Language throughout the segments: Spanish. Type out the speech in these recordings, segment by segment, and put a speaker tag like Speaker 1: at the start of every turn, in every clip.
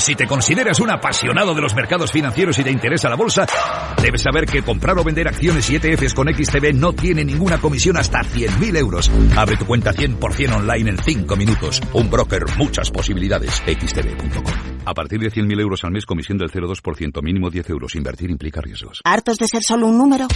Speaker 1: Si te consideras un apasionado de los mercados financieros y te interesa la bolsa, debes saber que comprar o vender acciones y ETFs con XTB no tiene ninguna comisión hasta 100.000 euros. Abre tu cuenta 100% online en 5 minutos. Un broker, muchas posibilidades. XTB.com. A partir de 100.000 euros al mes, comisión del 0,2%, mínimo 10 euros. Invertir implica riesgos.
Speaker 2: ¿Hartos de ser solo un número?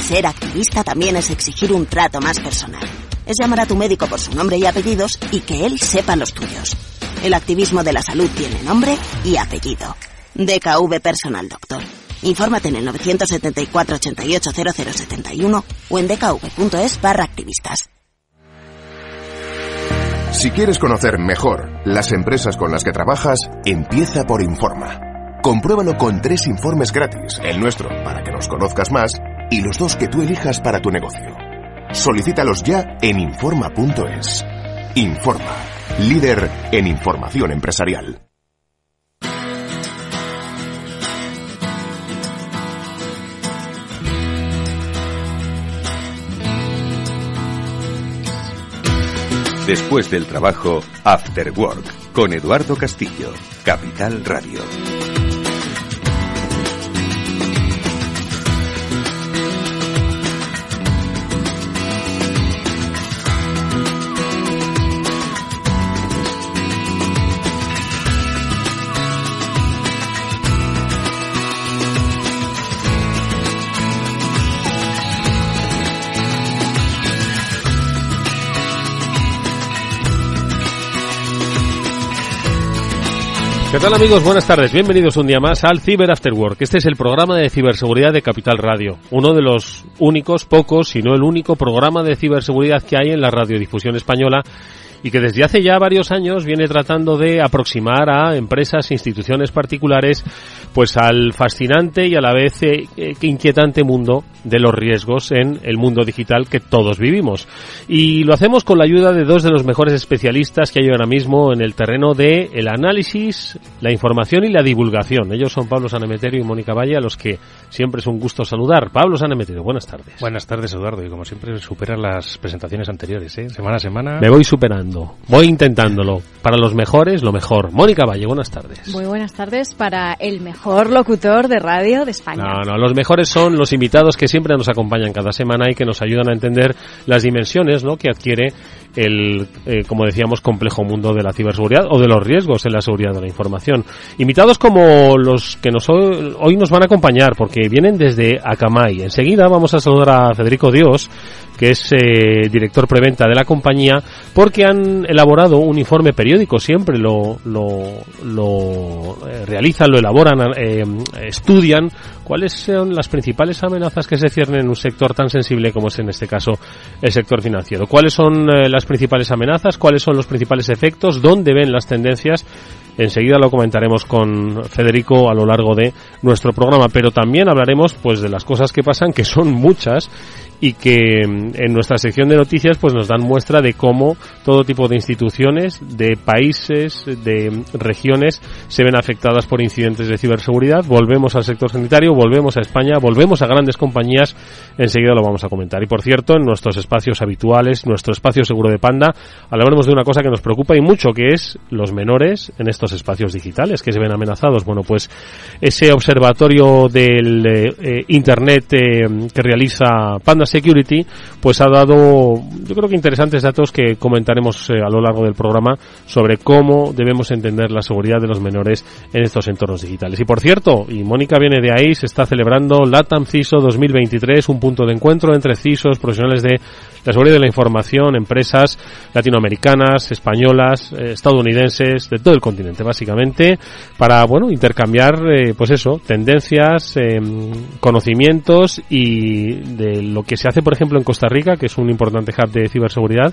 Speaker 2: Ser activista también es exigir un trato más personal. Es llamar a tu médico por su nombre y apellidos y que él sepa los tuyos. El activismo de la salud tiene nombre y apellido. DKV Personal Doctor. Infórmate en el 974 88 0071 o en dkv.es barra activistas.
Speaker 3: Si quieres conocer mejor las empresas con las que trabajas, empieza por Informa. Compruébalo con tres informes gratis, el nuestro para que nos conozcas más y los dos que tú elijas para tu negocio. Solicítalos ya en Informa.es. Informa, líder en información empresarial.
Speaker 4: Después del trabajo, After Work, con Eduardo Castillo, Capital Radio.
Speaker 5: ¿Qué tal amigos? Buenas tardes. Bienvenidos un día más al Cyber After Work. Este es el programa de ciberseguridad de Capital Radio. Uno de los únicos, pocos, si no el único programa de ciberseguridad que hay en la radiodifusión española y que desde hace ya varios años viene tratando de aproximar a empresas, instituciones particulares, pues al fascinante y a la vez eh, eh, inquietante mundo de los riesgos en el mundo digital que todos vivimos. Y lo hacemos con la ayuda de dos de los mejores especialistas que hay ahora mismo en el terreno de el análisis, la información y la divulgación. Ellos son Pablo Sanemeterio y Mónica Valle, a los que siempre es un gusto saludar. Pablo Sanemeterio, buenas tardes.
Speaker 6: Buenas tardes, Eduardo. Y como siempre, superan las presentaciones anteriores, ¿eh? Semana a semana.
Speaker 5: Me voy superando. Voy intentándolo. Para los mejores, lo mejor. Mónica Valle, buenas tardes.
Speaker 7: Muy buenas tardes para el mejor locutor de radio de España.
Speaker 5: No, no, los mejores son los invitados que siempre nos acompañan cada semana y que nos ayudan a entender las dimensiones ¿no? que adquiere el, eh, como decíamos, complejo mundo de la ciberseguridad o de los riesgos en la seguridad de la información. Invitados como los que nos, hoy nos van a acompañar porque vienen desde Akamai. Enseguida vamos a saludar a Federico Dios, que es eh, director preventa de la compañía, porque han elaborado un informe periódico, siempre lo, lo, lo eh, realizan, lo elaboran, eh, estudian cuáles son las principales amenazas que se ciernen en un sector tan sensible como es en este caso el sector financiero. ¿Cuáles son las principales amenazas? ¿Cuáles son los principales efectos? ¿Dónde ven las tendencias? Enseguida lo comentaremos con Federico a lo largo de nuestro programa, pero también hablaremos pues de las cosas que pasan, que son muchas y que mm, en nuestra sección de noticias pues nos dan muestra de cómo todo tipo de instituciones, de países, de mm, regiones se ven afectadas por incidentes de ciberseguridad. Volvemos al sector sanitario, volvemos a España, volvemos a grandes compañías, enseguida lo vamos a comentar. Y por cierto, en nuestros espacios habituales, nuestro espacio seguro de Panda, hablaremos de una cosa que nos preocupa y mucho, que es los menores en estos espacios digitales que se ven amenazados. Bueno, pues ese observatorio del eh, eh, Internet eh, que realiza Panda Security, pues ha dado, yo creo que interesantes datos que comentaremos eh, a lo largo del programa sobre cómo debemos entender la seguridad de los menores en estos entornos digitales. Y por cierto, y Mónica viene de ahí, se está celebrando LATAM CISO 2023, un punto de encuentro entre CISOs, profesionales de la seguridad de la información, empresas latinoamericanas, españolas, eh, estadounidenses, de todo el continente básicamente, para, bueno, intercambiar, eh, pues eso, tendencias, conocimientos y de lo que se hace, por ejemplo, en Costa Rica, que es un importante hub de ciberseguridad.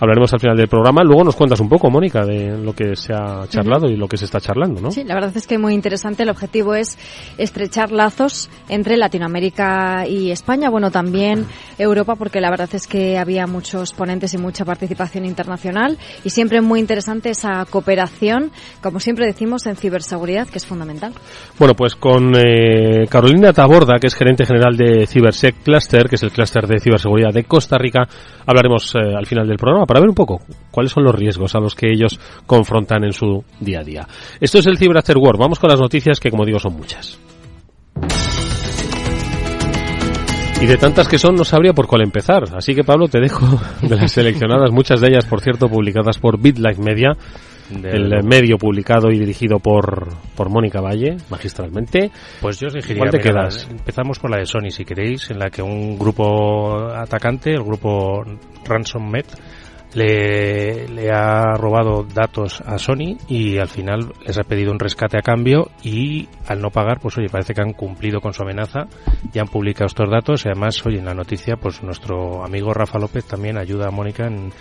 Speaker 5: Hablaremos al final del programa. Luego nos cuentas un poco, Mónica, de lo que se ha charlado y lo que se está charlando, ¿no?
Speaker 7: Sí, la verdad es que muy interesante. El objetivo es estrechar lazos entre Latinoamérica y España, bueno, también Europa, porque la verdad es que había muchos ponentes y mucha participación internacional y siempre muy interesante esa cooperación, como siempre decimos, en ciberseguridad, que es fundamental.
Speaker 5: Bueno, pues con eh, Carolina Taborda, que es gerente general de Cibersec Cluster, que es el clúster de ciberseguridad de Costa Rica, hablaremos eh, al final del programa para ver un poco cuáles son los riesgos a los que ellos confrontan en su día a día. Esto es el Cyber After Work. Vamos con las noticias que, como digo, son muchas. Y de tantas que son, no sabría por cuál empezar. Así que, Pablo, te dejo de las seleccionadas, muchas de ellas, por cierto, publicadas por BitLife Media, el medio publicado y dirigido por, por Mónica Valle, magistralmente.
Speaker 6: Pues yo os
Speaker 5: ¿Cuál te quedas?
Speaker 6: Empezamos por la de Sony, si queréis, en la que un grupo atacante, el grupo RansomMet, le, le ha robado datos a Sony y al final les ha pedido un rescate a cambio y al no pagar, pues oye, parece que han cumplido con su amenaza y han publicado estos datos y además, oye, en la noticia, pues nuestro amigo Rafa López también ayuda a Mónica en,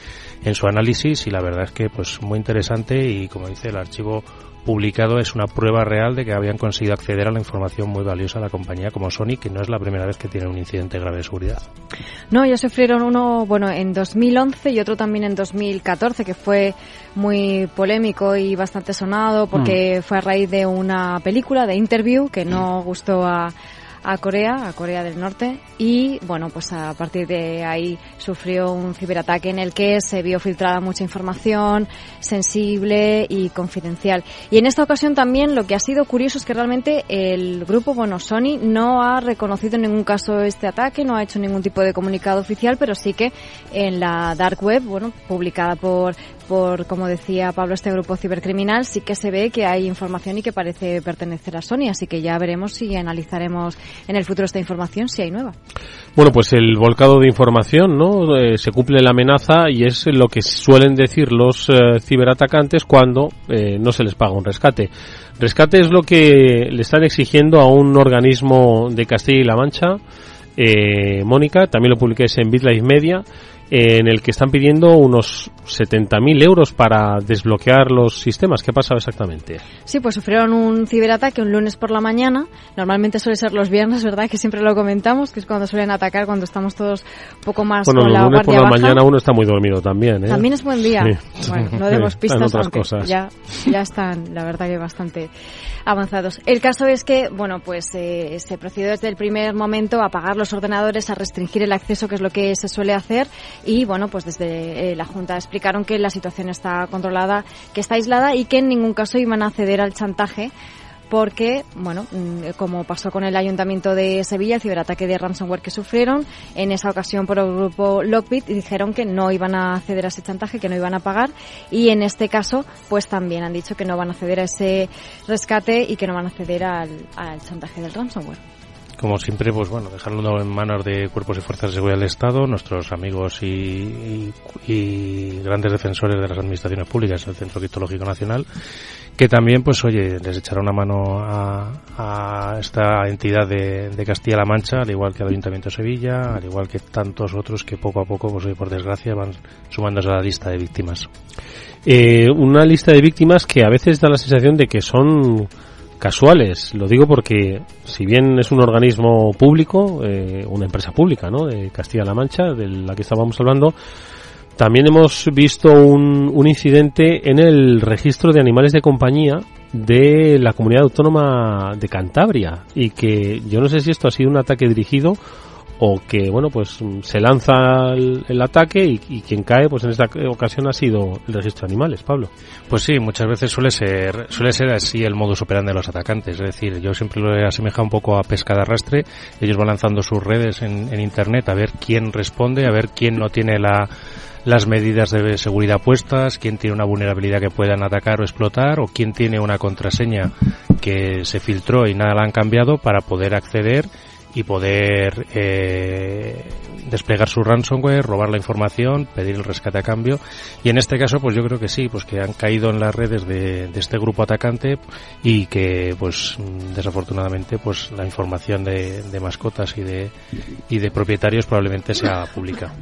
Speaker 6: en su análisis y la verdad es que pues muy interesante y como dice el archivo publicado es una prueba real de que habían conseguido acceder a la información muy valiosa de la compañía como Sony, que no es la primera vez que tiene un incidente grave de seguridad.
Speaker 7: No, ellos sufrieron uno, bueno, en 2011 y otro también en 2014, que fue muy polémico y bastante sonado porque fue a raíz de una película de Interview que no gustó a, a Corea, a Corea del Norte, y bueno, pues a partir de ahí sufrió un ciberataque en el que se vio filtrada mucha información sensible y confidencial. Y en esta ocasión también lo que ha sido curioso es que realmente el grupo, bueno, Sony no ha reconocido en ningún caso este ataque, no ha hecho ningún tipo de comunicado oficial, pero sí que en la dark web, bueno, publicada por por, como decía Pablo, este grupo cibercriminal, sí que se ve que hay información y que parece pertenecer a Sony, así que ya veremos y analizaremos en el futuro esta información si hay nueva.
Speaker 5: Bueno, pues el volcado de información, ¿no? Eh, se cumple la amenaza y es lo que suelen decir los eh, ciberatacantes cuando eh, no se les paga un rescate. Rescate es lo que le están exigiendo a un organismo de Castilla y La Mancha, eh, Mónica, también lo publiquéis en BitLife Media, en el que están pidiendo unos 70.000 euros para desbloquear los sistemas. ¿Qué pasaba exactamente?
Speaker 7: Sí, pues sufrieron un ciberataque un lunes por la mañana. Normalmente suele ser los viernes, ¿verdad? Que siempre lo comentamos, que es cuando suelen atacar, cuando estamos todos un poco más
Speaker 5: Bueno,
Speaker 7: con la
Speaker 5: lunes por la
Speaker 7: baja.
Speaker 5: mañana uno está muy dormido también, ¿eh?
Speaker 7: También es buen día.
Speaker 5: Sí.
Speaker 7: Bueno, no demos pistas,
Speaker 5: otras cosas.
Speaker 7: ya, ya están, la verdad que bastante avanzados. El caso es que, bueno, pues eh, se procedió desde el primer momento a apagar los ordenadores, a restringir el acceso, que es lo que se suele hacer, y bueno, pues desde eh, la Junta explicaron que la situación está controlada, que está aislada y que en ningún caso iban a ceder al chantaje porque, bueno, mm, como pasó con el Ayuntamiento de Sevilla, el ciberataque de ransomware que sufrieron, en esa ocasión por el grupo Lockbit dijeron que no iban a ceder a ese chantaje, que no iban a pagar, y en este caso, pues también han dicho que no van a ceder a ese rescate y que no van a ceder al, al chantaje del ransomware.
Speaker 6: Como siempre, pues bueno, dejarlo en manos de cuerpos y fuerzas de seguridad del Estado, nuestros amigos y, y- y grandes defensores de las administraciones públicas, el Centro Criptológico Nacional, que también, pues oye, les echará una mano a, a esta entidad de, Castilla-La Mancha, al igual que al Ayuntamiento de Sevilla, al igual que tantos otros que poco a poco, pues hoy por desgracia, van sumándose a la lista de víctimas.
Speaker 5: Eh, una lista de víctimas que a veces da la sensación de que son casuales. Lo digo porque, si bien es un organismo público, eh, una empresa pública, ¿no? De Castilla-La Mancha, de la que estábamos hablando, también hemos visto un, un incidente en el registro de animales de compañía de la comunidad autónoma de Cantabria y que yo no sé si esto ha sido un ataque dirigido o que bueno pues mm, se lanza el, ataque y, quien cae pues en esta ocasión ha sido el registro de animales Pablo
Speaker 6: Pues sí, muchas veces suele ser, suele ser así el modus operandi de los atacantes. Es decir, yo siempre lo he asemejado un poco a pesca de arrastre. Ellos van lanzando sus redes en, en internet a ver quién responde, a ver quién no tiene la, las medidas de seguridad puestas, quién tiene una vulnerabilidad que puedan atacar o explotar, o quién tiene una contraseña que se filtró y nada la han cambiado para poder acceder y poder eh, desplegar su ransomware, robar la información, pedir el rescate a cambio. Y en este caso, pues yo creo que sí, pues que han caído en las redes de, de este grupo atacante y que, pues desafortunadamente, pues la información de, de mascotas y de, y de propietarios probablemente sea pública.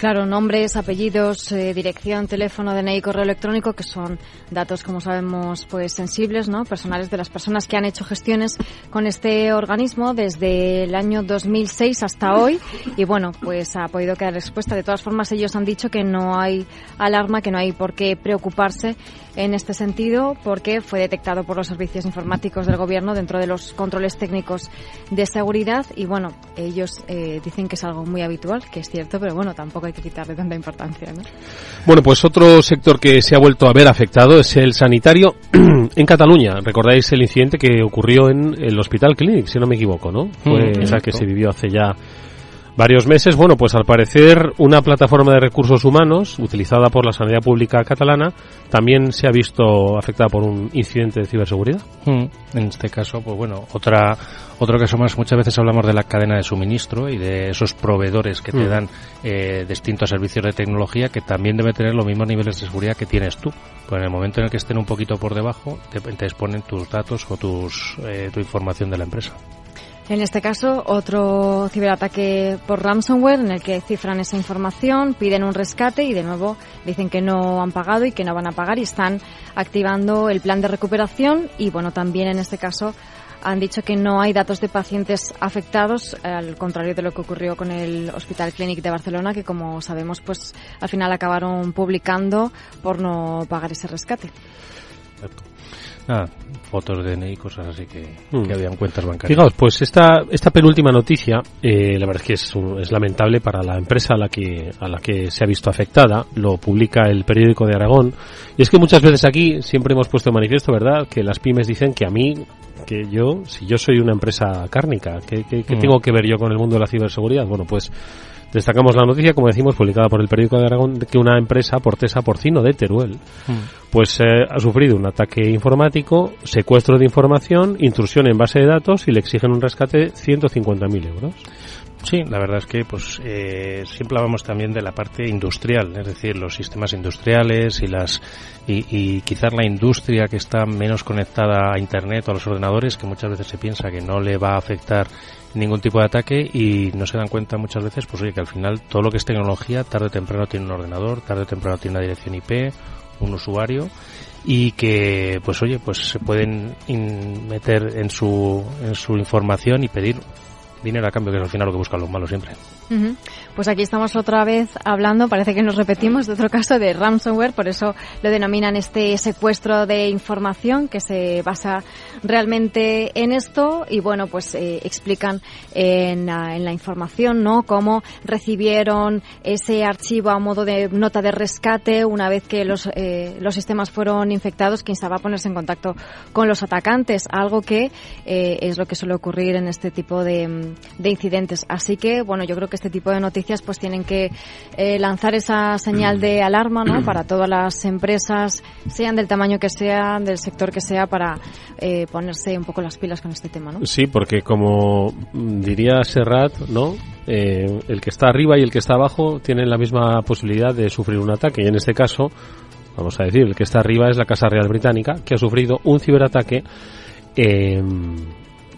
Speaker 7: Claro, nombres, apellidos, eh, dirección, teléfono, DNI, correo electrónico, que son datos, como sabemos, pues sensibles, ¿no? Personales de las personas que han hecho gestiones con este organismo desde el año 2006 hasta hoy. Y bueno, pues ha podido quedar respuesta. De todas formas, ellos han dicho que no hay alarma, que no hay por qué preocuparse en este sentido, porque fue detectado por los servicios informáticos del gobierno dentro de los controles técnicos de seguridad. Y bueno, ellos eh, dicen que es algo muy habitual, que es cierto, pero bueno, tampoco hay que quitarle tanta importancia. ¿no?
Speaker 5: Bueno, pues otro sector que se ha vuelto a ver afectado es el sanitario en Cataluña. Recordáis el incidente que ocurrió en el Hospital Clinic, si no me equivoco, ¿no? Fue
Speaker 6: Mm,
Speaker 5: esa que se vivió hace ya varios meses. Bueno, pues al parecer una plataforma de recursos humanos utilizada por la sanidad pública catalana también se ha visto afectada por un incidente de ciberseguridad.
Speaker 6: Mm, En este caso, pues bueno, otra otro caso más. Muchas veces hablamos de la cadena de suministro y de esos proveedores que te
Speaker 5: Mm.
Speaker 6: dan eh, distintos servicios de tecnología que también debe tener los mismos niveles de seguridad que tienes tú. Pues en el momento en el que estén un poquito por debajo, te, te exponen tus datos o tus eh, tu información de la empresa.
Speaker 7: En este caso, otro ciberataque por ransomware en el que cifran esa información, piden un rescate y de nuevo dicen que no han pagado y que no van a pagar y están activando el plan de recuperación y bueno, también en este caso han dicho que no hay datos de pacientes afectados, al contrario de lo que ocurrió con el Hospital Clinic de Barcelona, que como sabemos, pues al final acabaron publicando por no pagar ese rescate.
Speaker 6: Fotos de DNI y cosas así que,
Speaker 5: Mm.
Speaker 6: que habían cuentas bancarias.
Speaker 5: Fijaos, pues esta, esta penúltima noticia, eh, la verdad es que es, es lamentable para la empresa a la que a la que se ha visto afectada. Lo publica el periódico de Aragón. Y es que muchas veces aquí siempre hemos puesto de manifiesto, ¿verdad?, que las pymes dicen que a mí, que yo, si yo soy una empresa cárnica, ¿qué, qué- qué
Speaker 6: Mm.
Speaker 5: tengo que ver yo con el mundo de la ciberseguridad? Bueno, pues destacamos la noticia, como decimos, publicada por el periódico de Aragón, de que una empresa, Portesa Porcino de Teruel,
Speaker 6: Mm.
Speaker 5: pues eh, ha sufrido un ataque informático, secuestro de información, intrusión en base de datos y le exigen un rescate de 150.000 euros.
Speaker 6: Sí, la verdad es que pues eh, siempre hablamos también de la parte industrial, es decir, los sistemas industriales y las y, y quizás la industria que está menos conectada a internet o a los ordenadores, que muchas veces se piensa que no le va a afectar ningún tipo de ataque y no se dan cuenta muchas veces, pues oye, que al final todo lo que es tecnología tarde o temprano tiene un ordenador, tarde o temprano tiene una dirección IP, un usuario y que pues oye, pues se pueden meter en su en su información y pedir dinero a cambio, que es al final lo que buscan los malos siempre.
Speaker 7: Pues aquí estamos otra vez hablando, parece que nos repetimos, de otro caso de ransomware, por eso lo denominan este secuestro de información que se basa realmente en esto y bueno, pues eh, explican en, la- en la información, ¿no? Cómo recibieron ese archivo a modo de nota de rescate una vez que los, eh, los sistemas fueron infectados, que instaba a ponerse en contacto con los atacantes, algo que eh, es lo que suele ocurrir en este tipo de, mm, de incidentes. Así que, bueno, yo creo que este tipo de noticias pues tienen que eh, lanzar esa señal de alarma, ¿no? Para todas las empresas, sean del tamaño que sean, del sector que sea, para eh, ponerse un poco las pilas con este tema, ¿no?
Speaker 5: Sí, porque como mm, diría Serrat, ¿no? Eh, el que está arriba y el que está abajo tienen la misma posibilidad de sufrir un ataque. Y en este caso, vamos a decir, el que está arriba es la Casa Real Británica, que ha sufrido un ciberataque, eh,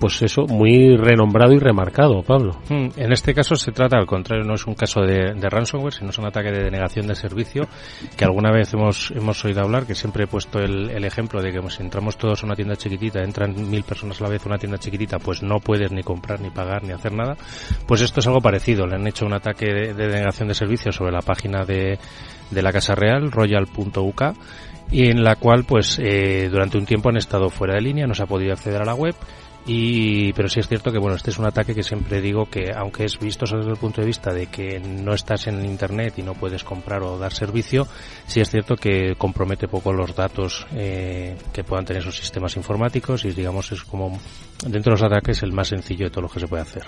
Speaker 5: pues eso, muy renombrado y remarcado, Pablo.
Speaker 6: Mm, En este caso se trata, al contrario, no es un caso de, ransomware, sino es un ataque de denegación de servicio que alguna vez hemos, hemos oído hablar, que siempre he puesto el, ejemplo de que pues, si entramos todos a una tienda chiquitita, entran mil personas a la vez a una tienda chiquitita, pues no puedes ni comprar, ni pagar, ni hacer nada. Pues esto es algo parecido. Le han hecho un ataque de, de denegación de servicio sobre la página de, de la Casa Real, royal.uk, y en la cual pues eh, durante un tiempo han estado fuera de línea, no se ha podido acceder a la web y pero sí es cierto que bueno este es un ataque que siempre digo que aunque es visto desde el punto de vista de que no estás en internet y no puedes comprar o dar servicio sí es cierto que compromete poco los datos eh, que puedan tener esos sistemas informáticos y digamos es como dentro de los ataques el más sencillo de todo lo que se puede hacer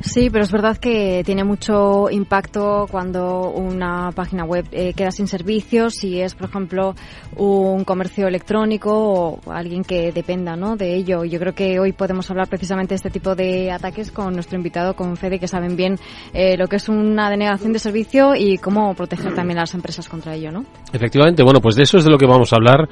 Speaker 7: Sí, pero es verdad que tiene mucho impacto cuando una página web eh, queda sin servicios, si es, por ejemplo, un comercio electrónico o alguien que dependa ¿no? de ello. Yo creo que hoy podemos hablar precisamente de este tipo de ataques con nuestro invitado, con Fede, que saben bien eh, lo que es una denegación de servicio y cómo proteger también a las empresas contra ello, ¿no?
Speaker 5: Efectivamente, bueno, pues de eso es de lo que vamos a hablar,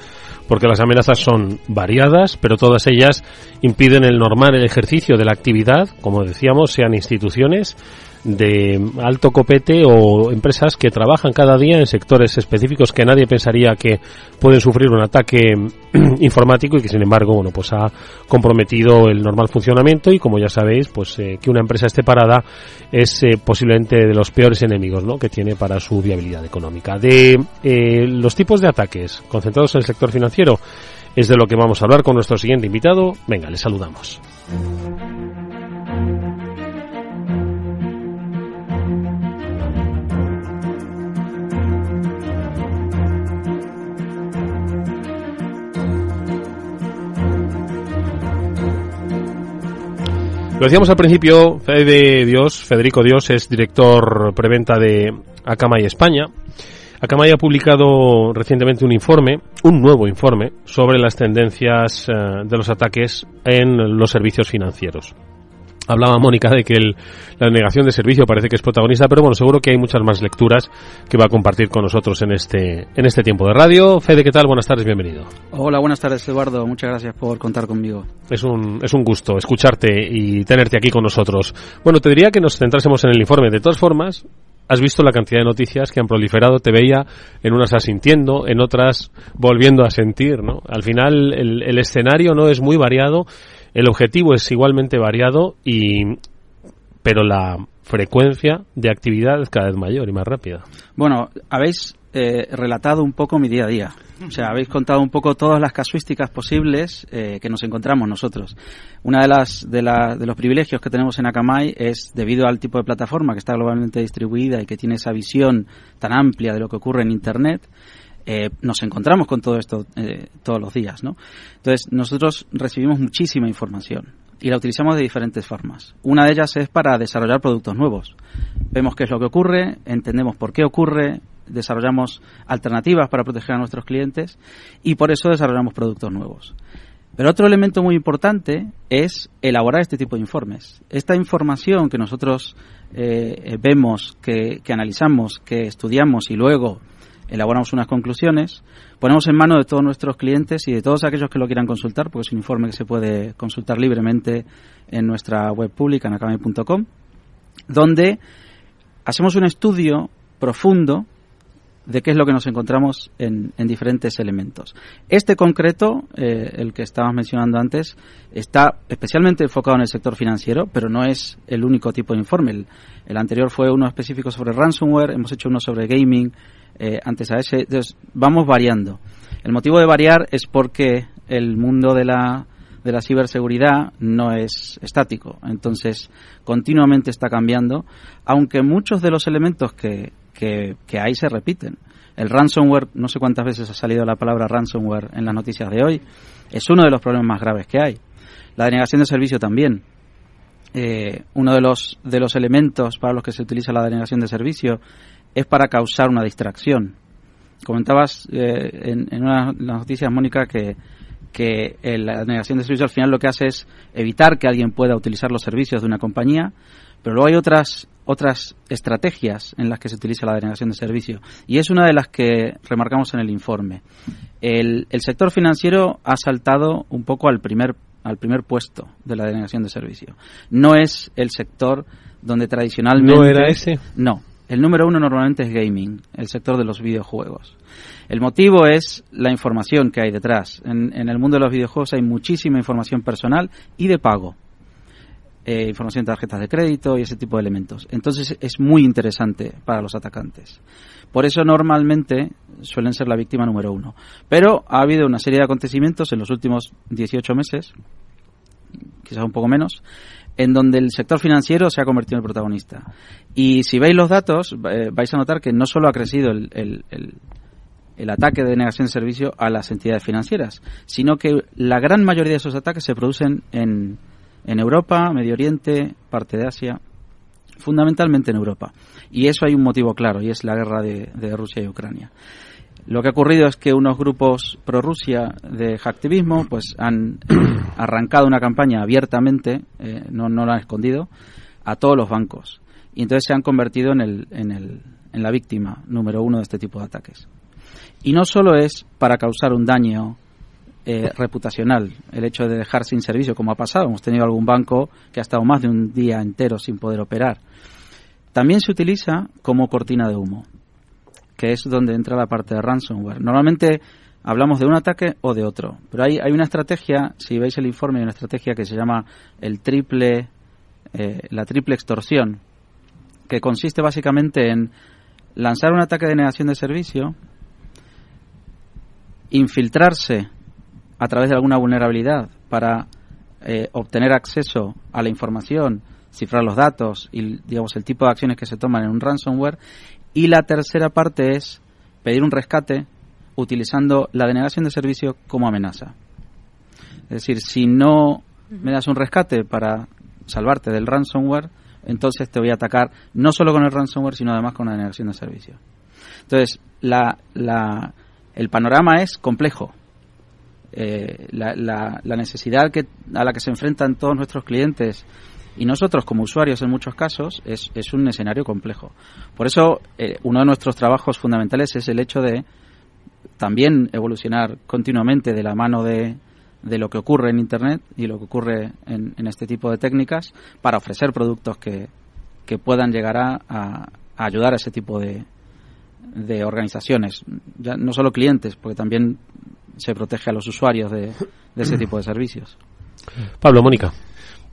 Speaker 5: porque las amenazas son variadas, pero todas ellas impiden el normal el ejercicio de la actividad, como decíamos, sean instituciones, de alto copete o empresas que trabajan cada día en sectores específicos que nadie pensaría que pueden sufrir un ataque informático y que sin embargo bueno pues ha comprometido el normal funcionamiento y como ya sabéis pues eh, que una empresa esté parada es eh, posiblemente de los peores enemigos ¿no? que tiene para su viabilidad económica. De eh, los tipos de ataques concentrados en el sector financiero es de lo que vamos a hablar con nuestro siguiente invitado. Venga le saludamos Lo decíamos al principio, Fede Dios, Federico Dios es director preventa de Akamai España. Akamai ha publicado recientemente un informe, un nuevo informe, sobre las tendencias eh, de los ataques en los servicios financieros. Hablaba Mónica de que la negación de servicio parece que es protagonista, pero bueno, seguro que hay muchas más lecturas que va a compartir con nosotros en este, en este tiempo de radio. Fede, ¿qué tal? Buenas tardes, bienvenido.
Speaker 8: Hola, buenas tardes, Eduardo. Muchas gracias por contar conmigo.
Speaker 5: Es un, es un gusto escucharte y tenerte aquí con nosotros. Bueno, te diría que nos centrásemos en el informe. De todas formas, has visto la cantidad de noticias que han proliferado, te veía en unas asintiendo, en otras volviendo a sentir, ¿no? Al final el, el escenario no es muy variado el objetivo es igualmente variado y pero la frecuencia de actividad es cada vez mayor y más rápida.
Speaker 8: Bueno, habéis eh, relatado un poco mi día a día. O sea, habéis contado un poco todas las casuísticas posibles eh, que nos encontramos nosotros. Una de las de, la, de los privilegios que tenemos en Akamai es debido al tipo de plataforma que está globalmente distribuida y que tiene esa visión tan amplia de lo que ocurre en Internet. Eh, nos encontramos con todo esto eh, todos los días, ¿no? Entonces, nosotros recibimos muchísima información y la utilizamos de diferentes formas. Una de ellas es para desarrollar productos nuevos. Vemos qué es lo que ocurre, entendemos por qué ocurre, desarrollamos alternativas para proteger a nuestros clientes y por eso desarrollamos productos nuevos. Pero otro elemento muy importante es elaborar este tipo de informes. Esta información que nosotros eh, vemos, que, que analizamos, que estudiamos y luego elaboramos unas conclusiones, ponemos en mano de todos nuestros clientes y de todos aquellos que lo quieran consultar, porque es un informe que se puede consultar libremente en nuestra web pública, en acame.com, donde hacemos un estudio profundo de qué es lo que nos encontramos en, diferentes elementos. Este concreto, eh, el que estábamos mencionando antes, está especialmente enfocado en el sector financiero, pero no es el único tipo de informe. El anterior fue uno específico sobre ransomware, hemos hecho uno sobre gaming, eh, antes a ese. Vamos variando. El motivo de variar es porque el mundo de la, de la ciberseguridad no es estático. Entonces, continuamente está cambiando, aunque muchos de los elementos que, que, que hay se repiten. El ransomware, no sé cuántas veces ha salido la palabra ransomware en las noticias de hoy, es uno de los problemas más graves que hay. La denegación de servicio también. Eh, uno de los, de los elementos para los que se utiliza la denegación de servicio es para causar una distracción. Comentabas eh, en, en, una de las noticias, Mónica, que, que la negación de servicio al final lo que hace es evitar que alguien pueda utilizar los servicios de una compañía, pero luego hay otras otras estrategias en las que se utiliza la denegación de servicio y es una de las que remarcamos en el informe. El, el sector financiero ha saltado un poco al primer al primer puesto de la denegación de servicio. No es el sector donde tradicionalmente
Speaker 5: no era ese.
Speaker 8: No, el número uno normalmente es gaming, el sector de los videojuegos. El motivo es la información que hay detrás. En, el mundo de los videojuegos hay muchísima información personal y de pago. Eh, información de tarjetas de crédito y ese tipo de elementos. Entonces es muy interesante para los atacantes. Por eso normalmente suelen ser la víctima número uno. Pero ha habido una serie de acontecimientos en los últimos 18 meses, quizás un poco menos, en donde el sector financiero se ha convertido en el protagonista. Y si veis los datos, eh, vais a notar que no solo ha crecido el, el, el, ataque de negación de servicio a las entidades financieras, sino que la gran mayoría de esos ataques se producen en, en Europa, Medio Oriente, parte de Asia, fundamentalmente en Europa. Y eso hay un motivo claro, y es la guerra de, de Rusia y Ucrania. Lo que ha ocurrido es que unos grupos pro-Rusia de hacktivismo pues han arrancado una campaña abiertamente, eh, no, no la han escondido, a todos los bancos. Y entonces se han convertido en, el, en, el, en la víctima número uno de este tipo de ataques. Y no solo es para causar un daño eh, reputacional, el hecho de dejar sin servicio, como ha pasado. Hemos tenido algún banco que ha estado más de un día entero sin poder operar También se utiliza como cortina de humo, que es donde entra la parte de ransomware. Normalmente hablamos de un ataque o de otro, pero hay, hay una estrategia, si veis el informe, hay una estrategia que se llama el triple, eh, la triple extorsión, que consiste básicamente en lanzar un ataque de negación de servicio, infiltrarse a través de alguna vulnerabilidad para eh, obtener acceso a la información, cifrar los datos y digamos el tipo de acciones que se toman en un ransomware. Y la tercera parte es pedir un rescate utilizando la denegación de servicio como amenaza. Es decir, si no me das un rescate para salvarte del ransomware, entonces te voy a atacar no solo con el ransomware, sino además con la denegación de servicio. Entonces, la, la, el panorama es complejo. Eh, la, la, la, necesidad que, a la que se enfrentan todos nuestros clientes y nosotros como usuarios en muchos casos es, es un escenario complejo. Por eso, eh, uno de nuestros trabajos fundamentales es el hecho de también evolucionar continuamente de la mano de, de lo que ocurre en Internet y lo que ocurre en, en este tipo de técnicas para ofrecer productos que, que puedan llegar a, a, ayudar a ese tipo de, de organizaciones, ya no solo clientes, porque también se protege a los usuarios de, de ese tipo de servicios.
Speaker 5: Pablo, Mónica.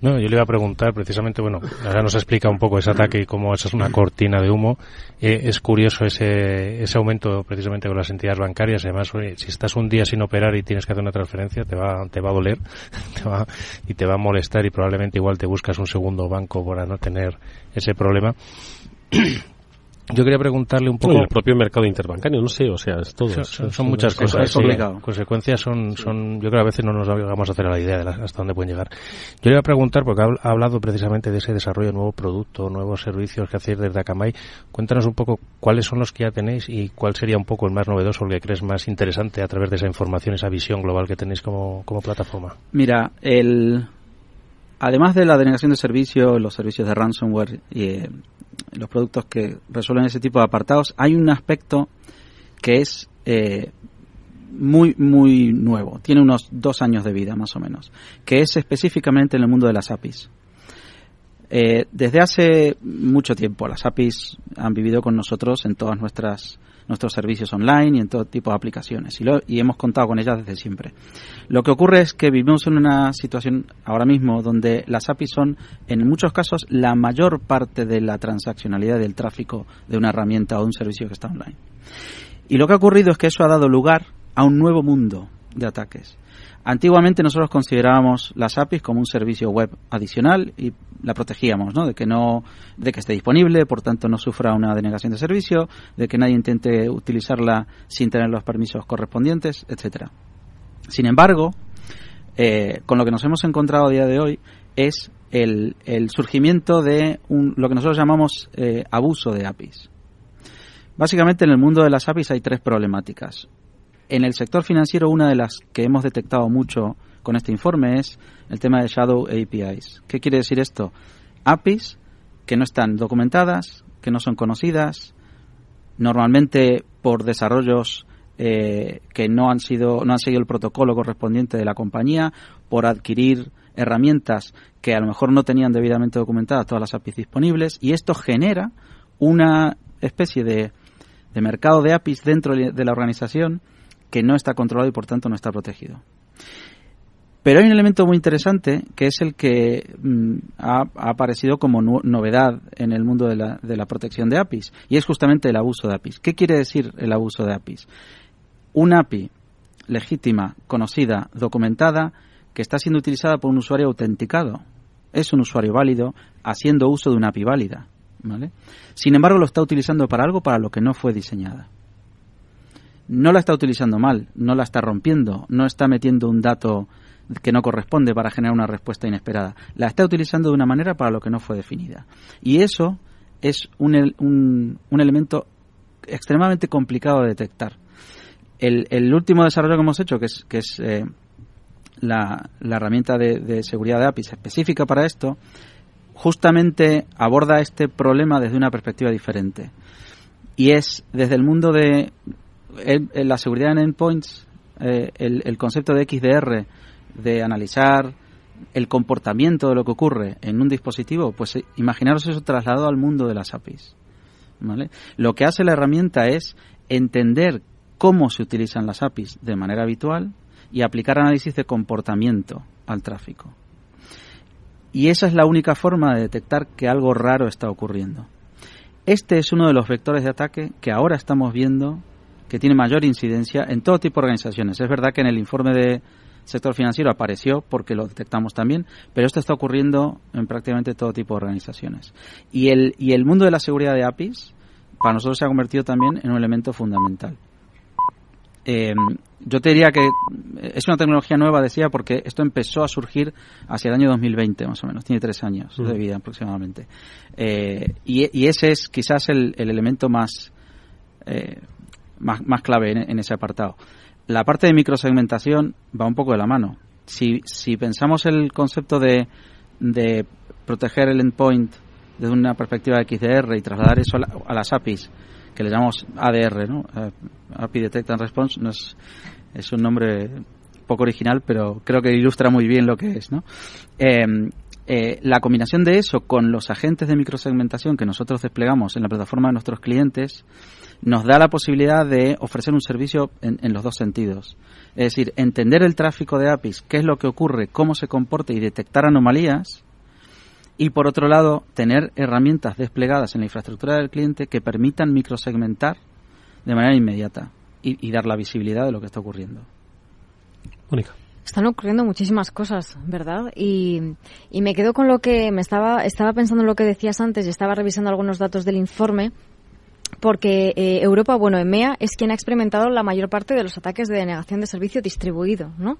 Speaker 6: No, yo le iba a preguntar precisamente, bueno, ahora nos explica un poco ese ataque y cómo es una cortina de humo. Eh, es curioso ese, ese aumento precisamente con las entidades bancarias. Además, si estás un día sin operar y tienes que hacer una transferencia, te va, te va a doler te va, y te va a molestar y probablemente igual te buscas un segundo banco para no tener ese problema. Yo quería preguntarle un poco.
Speaker 5: el propio mercado interbancario, no sé, o sea, es todo.
Speaker 6: Son, son, son muchas cosas. Es complicado. Sí, consecuencias son, son, yo creo que a veces no nos vamos a hacer a la idea de las, hasta dónde pueden llegar. Yo le iba a preguntar, porque ha hablado precisamente de ese desarrollo de nuevo producto, nuevos servicios que hacéis desde Akamai. Cuéntanos un poco cuáles son los que ya tenéis y cuál sería un poco el más novedoso, el que crees más interesante a través de esa información, esa visión global que tenéis como, como plataforma.
Speaker 8: Mira, el, además de la denegación de servicio, los servicios de ransomware y eh, los productos que resuelven ese tipo de apartados, hay un aspecto que es eh, muy, muy nuevo. Tiene unos dos años de vida, más o menos, que es específicamente en el mundo de las APIs. Eh, desde hace mucho tiempo las APIs han vivido con nosotros en todas nuestras nuestros servicios online y en todo tipo de aplicaciones y, lo, y hemos contado con ellas desde siempre. Lo que ocurre es que vivimos en una situación ahora mismo donde las APIs son en muchos casos la mayor parte de la transaccionalidad del tráfico de una herramienta o de un servicio que está online. Y lo que ha ocurrido es que eso ha dado lugar a un nuevo mundo de ataques. Antiguamente nosotros considerábamos las APIs como un servicio web adicional y la protegíamos, ¿no? De que no, de que esté disponible, por tanto no sufra una denegación de servicio, de que nadie intente utilizarla sin tener los permisos correspondientes, etcétera. Sin embargo, eh, con lo que nos hemos encontrado a día de hoy es el, surgimiento de un, lo que nosotros llamamos eh, abuso de APIs. Básicamente en el mundo de las APIs hay tres problemáticas. En el sector financiero, una de las que hemos detectado mucho con este informe es el tema de Shadow APIs. ¿Qué quiere decir esto? APIs que no están documentadas, que no son conocidas, normalmente por desarrollos eh, que no han sido, no han seguido el protocolo correspondiente de la compañía, por adquirir herramientas que a lo mejor no tenían debidamente documentadas todas las APIs disponibles, y esto genera una especie de, de mercado de APIs dentro de la organización que no está controlado y por tanto no está protegido. Pero hay un elemento muy interesante que es el que mm, ha, aparecido como no, novedad en el mundo de la, de la protección de APIs y es justamente el abuso de APIs. ¿Qué quiere decir el abuso de APIs? Un API legítima, conocida, documentada, que está siendo utilizada por un usuario autenticado. Es un usuario válido haciendo uso de una API válida. ¿vale? Sin embargo, lo está utilizando para algo para lo que no fue diseñada no la está utilizando mal, no la está rompiendo, no está metiendo un dato que no corresponde para generar una respuesta inesperada. La está utilizando de una manera para lo que no fue definida. Y eso es un, un, un elemento extremadamente complicado de detectar. El, último desarrollo que hemos hecho, que es, que es eh, la, la, herramienta de, de seguridad de APIs específica para esto, justamente aborda este problema desde una perspectiva diferente. Y es desde el mundo de la seguridad en endpoints, eh, el, el, concepto de XDR, de analizar el comportamiento de lo que ocurre en un dispositivo, pues eh, imaginaros eso trasladado al mundo de las APIs. ¿vale? Lo que hace la herramienta es entender cómo se utilizan las APIs de manera habitual y aplicar análisis de comportamiento al tráfico. Y esa es la única forma de detectar que algo raro está ocurriendo. Este es uno de los vectores de ataque que ahora estamos viendo que tiene mayor incidencia en todo tipo de organizaciones. Es verdad que en el informe de sector financiero apareció porque lo detectamos también, pero esto está ocurriendo en prácticamente todo tipo de organizaciones. Y el, y el mundo de la seguridad de APIs para nosotros se ha convertido también en un elemento fundamental. Eh, yo te diría que es una tecnología nueva, decía, porque esto empezó a surgir hacia el año 2020, más o menos. Tiene tres años de vida aproximadamente. Eh, y, ese es quizás el, elemento más, eh, más, más, clave en, ese apartado. La parte de microsegmentación va un poco de la mano. Si, si pensamos el concepto de, de proteger el endpoint desde una perspectiva de XDR y trasladar eso a, las APIs, que le llamamos ADR, ¿no? API Detect and Response, no es, es un nombre poco original, pero creo que ilustra muy bien lo que es, ¿no? Em, eh, la combinación de eso con los agentes de microsegmentación que nosotros desplegamos en la plataforma de nuestros clientes nos da la posibilidad de ofrecer un servicio en, en, los dos sentidos. Es decir, entender el tráfico de APIs, qué es lo que ocurre, cómo se comporta y detectar anomalías, y por otro lado, tener herramientas desplegadas en la infraestructura del cliente que permitan microsegmentar de manera inmediata y, dar la visibilidad de lo que está ocurriendo.
Speaker 5: Mónica.
Speaker 7: Están ocurriendo muchísimas cosas, ¿verdad? Y, y, me quedo con lo que me estaba, estaba pensando en lo que decías antes y estaba revisando algunos datos del informe porque eh, Europa, bueno, EMEA es quien ha experimentado la mayor parte de los ataques de denegación de servicio distribuido, ¿no?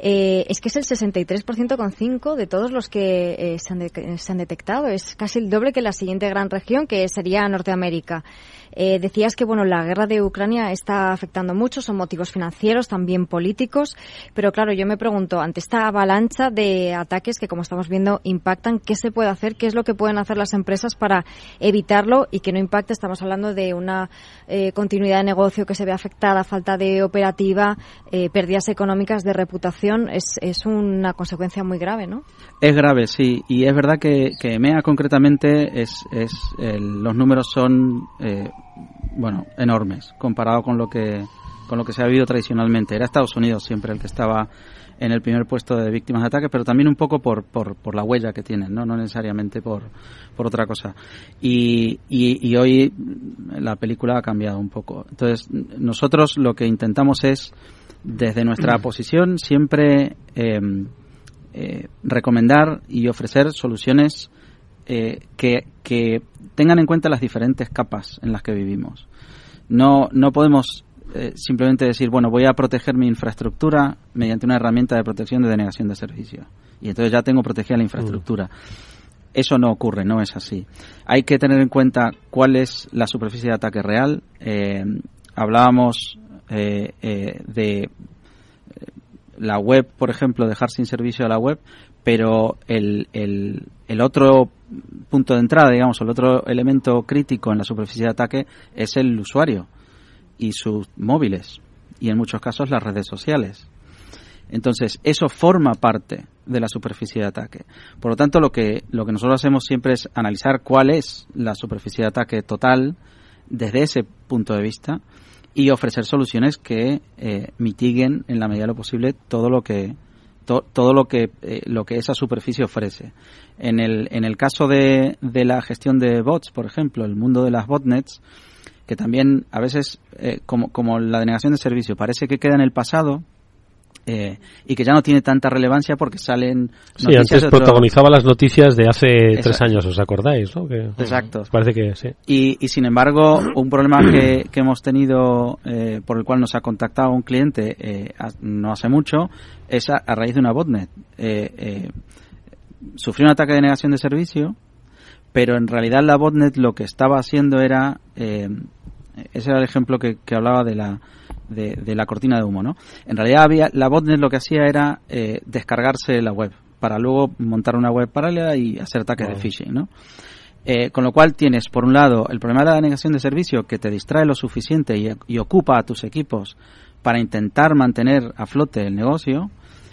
Speaker 7: Eh, es que es el 63,5 de todos los que eh, se, han se, han detectado. Es casi el doble que la siguiente gran región, que sería Norteamérica. Eh, decías que bueno, la guerra de Ucrania está afectando mucho, son motivos financieros, también políticos, pero claro, yo me pregunto, ante esta avalancha de ataques que como estamos viendo impactan, ¿qué se puede hacer? ¿Qué es lo que pueden hacer las empresas para evitarlo y que no impacte? Estamos hablando de una eh, continuidad de negocio que se ve afectada, falta de operativa, pérdidas económicas de reputación, es, una consecuencia muy grave, ¿no?
Speaker 8: Es grave, sí, y es verdad que, que EMEA concretamente es, es los números son bueno, enormes comparado con lo que con lo que se ha vivido tradicionalmente. Era Estados Unidos siempre el que estaba en el primer puesto de víctimas de ataques, pero también un poco por, por, por la huella que tienen, ¿no? no necesariamente por, por otra cosa. Y, y, hoy la película ha cambiado un poco. Entonces, nosotros lo que intentamos es, desde nuestra posición, siempre eh, eh, recomendar y ofrecer soluciones eh, que, que, tengan en cuenta las diferentes capas en las que vivimos. No, no podemos eh, simplemente decir, bueno, voy a proteger mi infraestructura mediante una herramienta de protección de denegación de servicio. Y entonces ya tengo protegida la infraestructura. Mm. Eso no ocurre, no es así. Hay que tener en cuenta cuál es la superficie de ataque real. Eh, hablábamos de la web, por ejemplo, dejar sin servicio a la web, pero el, el, el otro punto de entrada, digamos, el otro elemento crítico en la superficie de ataque es el usuario y sus móviles y en muchos casos las redes sociales. Entonces, eso forma parte de la superficie de ataque. Por lo tanto, lo que, lo que nosotros hacemos siempre es analizar cuál es la superficie de ataque total desde ese punto de vista y ofrecer soluciones que eh, mitiguen en la medida de lo posible todo lo que todo lo que, eh, lo que esa superficie ofrece. En el, en el caso de, de la gestión de bots, por ejemplo, el mundo de las botnets, que también a veces, eh, como, como la denegación de servicio, parece que queda en el pasado, eh, y que ya no tiene tanta relevancia porque salen
Speaker 5: sí antes protagonizaba las noticias de hace tres años os acordáis ¿no?
Speaker 8: exacto.
Speaker 5: parece que sí.
Speaker 8: Y, y sin embargo un problema que, que hemos tenido eh, por el cual nos ha contactado un cliente eh, no hace mucho es a, raíz de una botnet. Sufrió un ataque de negación de servicio pero en realidad la botnet lo que estaba haciendo era ese era el ejemplo que, que hablaba de la de, la cortina de humo, ¿no? En realidad había, la botnet lo que hacía era eh, descargarse la web para luego montar una web paralela y hacer ataques de phishing, ¿no? Eh, con lo cual tienes, por un lado, el problema de la denegación de servicio que te distrae lo suficiente y, ocupa a tus equipos para intentar mantener a flote el negocio,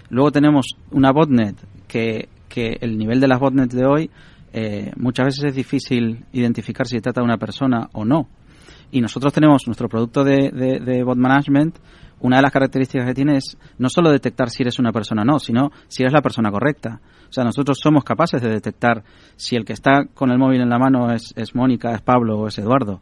Speaker 8: Luego tenemos una botnet que, que el nivel de las botnets de hoy eh, muchas veces es difícil identificar si se trata de una persona o no. Y nosotros tenemos nuestro producto de, de, bot management. Una de las características que tiene es no solo detectar si eres una persona o no, sino si eres la persona correcta. O sea, nosotros somos capaces de detectar si el que está con el móvil en la mano es, es Mónica, es Pablo o es Eduardo.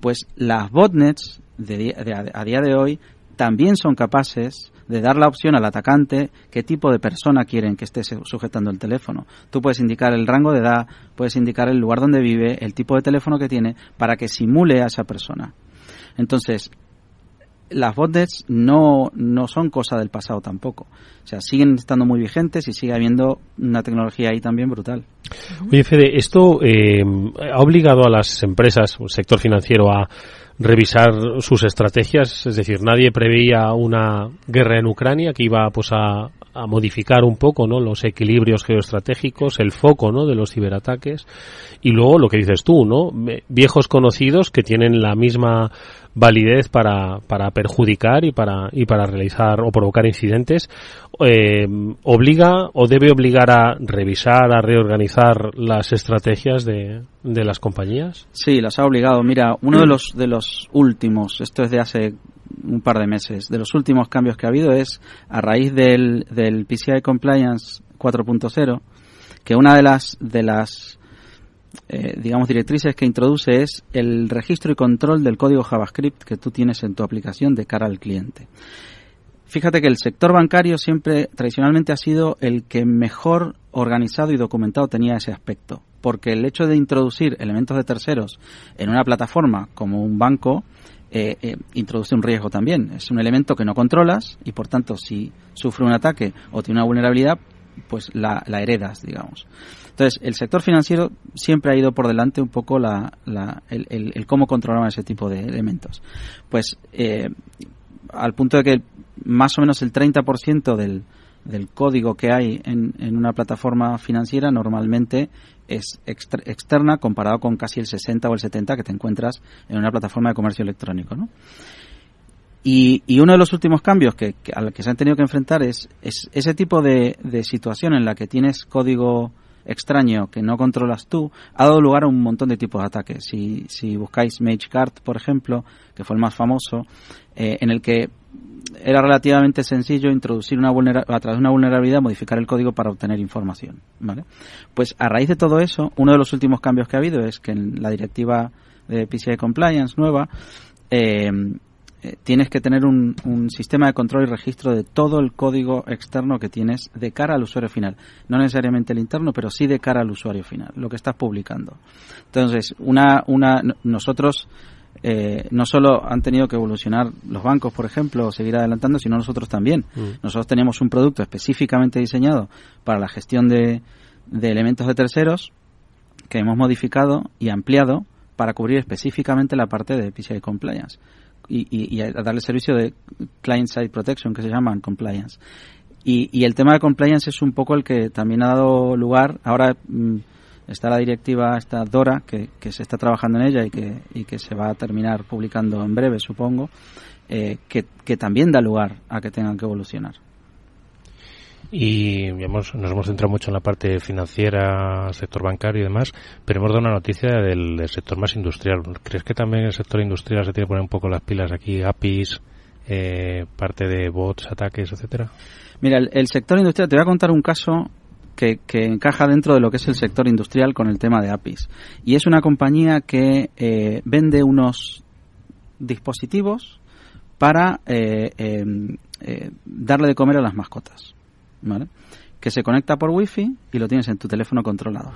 Speaker 8: Pues las botnets de, a día de hoy también son capaces de dar la opción al atacante qué tipo de persona quieren que esté sujetando el teléfono. Tú puedes indicar el rango de edad, puedes indicar el lugar donde vive, el tipo de teléfono que tiene, para que simule a esa persona. Entonces, las botnets no, no son cosa del pasado tampoco. O sea, siguen estando muy vigentes y sigue habiendo una tecnología ahí también brutal.
Speaker 5: Oye, Fede, ¿esto eh, ha obligado a las empresas, el sector financiero, a revisar sus estrategias? Es decir, nadie preveía una guerra en Ucrania que iba pues a, a modificar un poco ¿no? los equilibrios geoestratégicos, el foco ¿no? de los ciberataques y luego lo que dices tú, ¿no? viejos conocidos que tienen la misma validez para, para perjudicar y para, y para realizar o provocar incidentes, eh, obliga o debe obligar a revisar, a reorganizar las estrategias de, de las compañías?
Speaker 8: Sí, las ha obligado. Mira, uno de los, de los últimos, esto es de hace un par de meses, de los últimos cambios que ha habido es a raíz del, del PCI Compliance 4.0, que una de las, de las eh, digamos, directrices que introduce es el registro y control del código JavaScript que tú tienes en tu aplicación de cara al cliente. Fíjate que el sector bancario siempre tradicionalmente ha sido el que mejor organizado y documentado tenía ese aspecto, porque el hecho de introducir elementos de terceros en una plataforma como un banco eh, eh, introduce un riesgo también. Es un elemento que no controlas y por tanto si sufre un ataque o tiene una vulnerabilidad, pues la, la heredas, digamos. Entonces, el sector financiero siempre ha ido por delante un poco la, el, cómo controlaban ese tipo de elementos. Pues eh, al punto de que más o menos el 30% del, del código que hay en, en, una plataforma financiera normalmente es externa comparado con casi el 60 o el 70 que te encuentras en una plataforma de comercio electrónico. ¿no? Y, y, uno de los últimos cambios que, que, al que se han tenido que enfrentar es, es ese tipo de, de situación en la que tienes código extraño que no controlas tú, ha dado lugar a un montón de tipos de ataques. Si, si buscáis MageCard, por ejemplo, que fue el más famoso, eh, en el que era relativamente sencillo introducir una a través de una vulnerabilidad modificar el código para obtener información, ¿vale? Pues a raíz de todo eso, uno de los últimos cambios que ha habido es que en la directiva de PCI Compliance nueva eh, eh, tienes que tener un, sistema de control y registro de todo el código externo que tienes de cara al usuario final. No necesariamente el interno, pero sí de cara al usuario final, lo que estás publicando. Entonces, una, una, nosotros eh, no solo han tenido que evolucionar los bancos, por ejemplo, o seguir adelantando, sino nosotros también. Mm. Nosotros teníamos un producto específicamente diseñado para la gestión de, de elementos de terceros que hemos modificado y ampliado para cubrir específicamente la parte de PCI Compliance y, a darle servicio de client-side protection, que se llaman compliance. Y, el tema de compliance es un poco el que también ha dado lugar. Ahora mm, está la directiva, está Dora, que, se está trabajando en ella y que, y que se va a terminar publicando en breve, supongo, eh, que, que también da lugar a que tengan que evolucionar.
Speaker 6: Y nos hemos centrado mucho en la parte financiera, sector bancario y demás, pero hemos dado una noticia del, sector más industrial. ¿Crees que también el sector industrial se tiene que poner un poco las pilas aquí, APIs, eh, parte de bots, ataques, etcétera?
Speaker 8: Mira, el, sector industrial, te voy a contar un caso que, encaja dentro de lo que es el sector industrial con el tema de APIs. Y es una compañía que eh, vende unos dispositivos para eh, em, darle de comer a las mascotas. ¿vale? Que se conecta por wifi y lo tienes en tu teléfono controlado.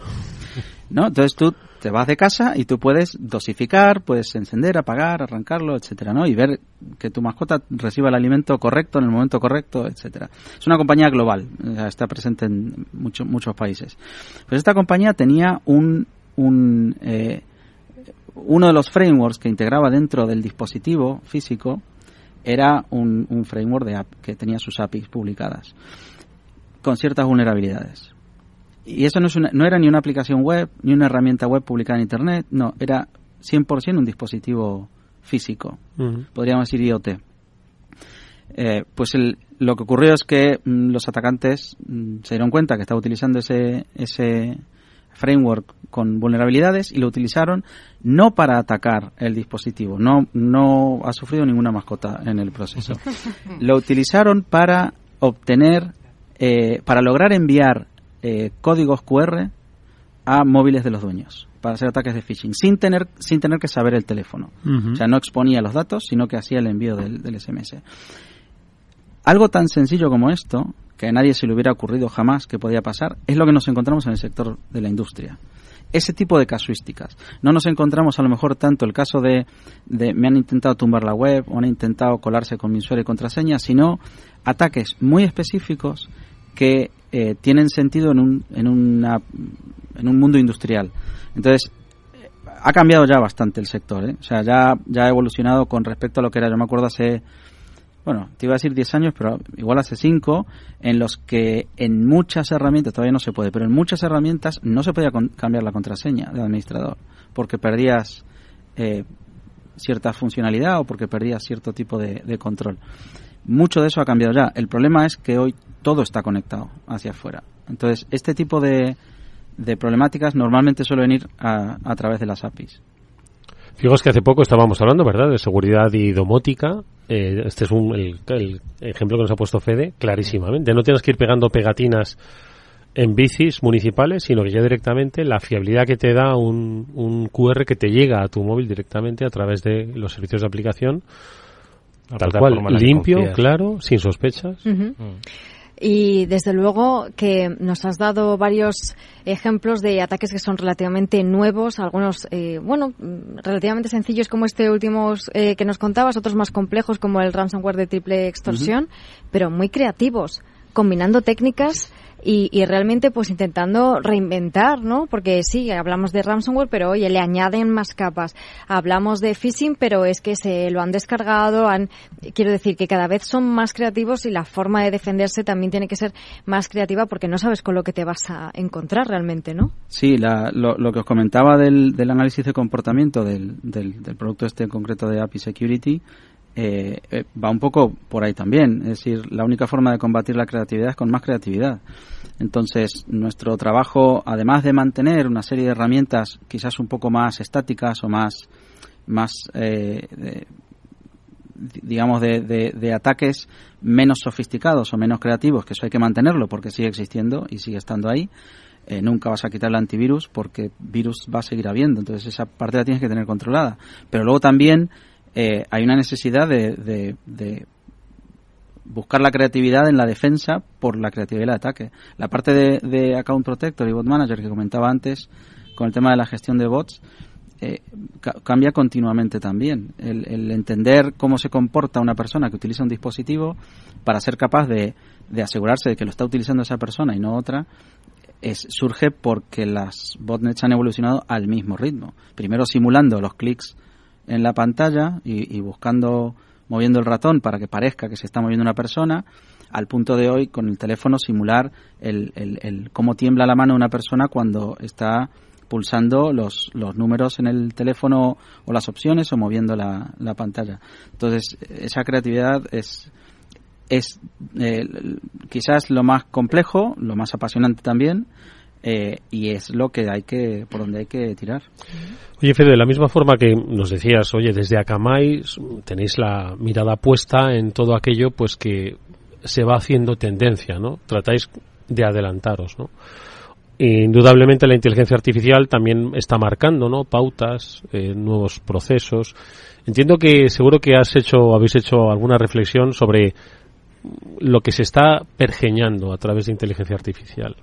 Speaker 8: ¿No? Entonces tú te vas de casa y tú puedes dosificar, puedes encender, apagar, arrancarlo, etcétera, ¿no? Y ver que tu mascota reciba el alimento correcto en el momento correcto, etcétera. Es una compañía global, está presente en muchos muchos países. Pues esta compañía tenía un, un eh, uno de los frameworks que integraba dentro del dispositivo físico era un, un framework de app que tenía sus APIs publicadas con ciertas vulnerabilidades. Y eso no, es no era ni una aplicación web, ni una herramienta web publicada en Internet, no, era 100% un dispositivo físico, podríamos decir IoT. Eh, pues el, lo que ocurrió es que mm, los atacantes mm, se dieron cuenta que estaba utilizando ese, ese framework con vulnerabilidades y lo utilizaron no para atacar el dispositivo, no, no ha sufrido ninguna mascota en el proceso. lo utilizaron para obtener, eh, para lograr enviar eh, códigos QR a móviles de los dueños para hacer ataques de phishing sin tener sin tener que saber el teléfono. O sea, no exponía los datos, sino que hacía el envío del, del SMS. Algo tan sencillo como esto, que a nadie se le hubiera ocurrido jamás que podía pasar, es lo que nos encontramos en el sector de la industria. Ese tipo de casuísticas. No nos encontramos a lo mejor tanto el caso de, de me han intentado tumbar la web o han intentado colarse con mi usuario y contraseña, sino ataques muy específicos que eh, tienen sentido en un, en, una, en un mundo industrial. Entonces, ha cambiado ya bastante el sector, ¿eh? o sea, ya, ya ha evolucionado con respecto a lo que era, yo me acuerdo hace bueno, te iba a decir 10 años, pero igual hace 5, en los que en muchas herramientas, todavía no se puede, pero en muchas herramientas no se podía cambiar la contraseña del administrador, porque perdías eh, cierta funcionalidad o porque perdías cierto tipo de, control. Mucho de eso ha cambiado ya. El problema es que hoy todo está conectado hacia afuera. Entonces, este tipo de, de problemáticas normalmente suelen ir a, a través de las APIs.
Speaker 5: Fijaos que hace poco estábamos hablando, ¿verdad?, de seguridad y domótica. Eh, este es un, el, ejemplo que nos ha puesto Fede, clarísimamente. No tienes que ir pegando pegatinas en bicis municipales, sino que ya directamente la fiabilidad que te da un, un QR que te llega a tu móvil directamente a través de los servicios de aplicación, tal cual, limpio, claro, sin sospechas.
Speaker 7: Y desde luego que nos has dado varios ejemplos de ataques que son relativamente nuevos, algunos, eh, bueno, relativamente sencillos como este último eh, que nos contabas, otros más complejos como el ransomware de triple extorsión, pero muy creativos, combinando técnicas y, y, realmente pues intentando reinventar, ¿no? Porque sí, hablamos de ransomware, pero oye, le añaden más capas. Hablamos de phishing, pero es que se lo han descargado, han, quiero decir que cada vez son más creativos y la forma de defenderse también tiene que ser más creativa porque no sabes con lo que te vas a encontrar realmente, ¿no?
Speaker 8: Sí, la, lo, lo, que os comentaba del, del análisis de comportamiento del, del, del producto este en concreto de API Security eh, eh, va un poco por ahí también. Es decir, la única forma de combatir la creatividad es con más creatividad. Entonces, nuestro trabajo, además de mantener una serie de herramientas quizás un poco más estáticas o más, más eh, de, digamos, de, de, ataques menos sofisticados o menos creativos, que eso hay que mantenerlo porque sigue existiendo y sigue estando ahí. Eh, nunca vas a quitar el antivirus porque virus va a seguir habiendo. Entonces, esa parte la tienes que tener controlada. Pero luego también eh, hay una necesidad de, buscar la creatividad en la defensa por la creatividad del ataque. La parte de, Account Protector y Bot Manager que comentaba antes con el tema de la gestión de bots eh, ca cambia continuamente también. El, el, entender cómo se comporta una persona que utiliza un dispositivo para ser capaz de, de asegurarse de que lo está utilizando esa persona y no otra es, surge porque las botnets han evolucionado al mismo ritmo. Primero simulando los clics en la pantalla y, y, buscando, moviendo el ratón para que parezca que se está moviendo una persona, al punto de hoy con el teléfono simular el, el, el cómo tiembla la mano de una persona cuando está pulsando los, los números en el teléfono o las opciones o moviendo la, la pantalla. Entonces, esa creatividad es, es eh, quizás lo más complejo, lo más apasionante también, eh, y es lo que hay que por donde hay que tirar.
Speaker 5: Oye, Fede, de la misma forma que nos decías, oye, desde Akamai tenéis la mirada puesta en todo aquello pues que se va haciendo tendencia, ¿no? Tratáis de adelantaros, ¿no? Indudablemente la inteligencia artificial también está marcando, ¿no? Pautas, eh, nuevos procesos. Entiendo que seguro que has hecho, habéis hecho alguna reflexión sobre lo que se está pergeñando a través de inteligencia artificial.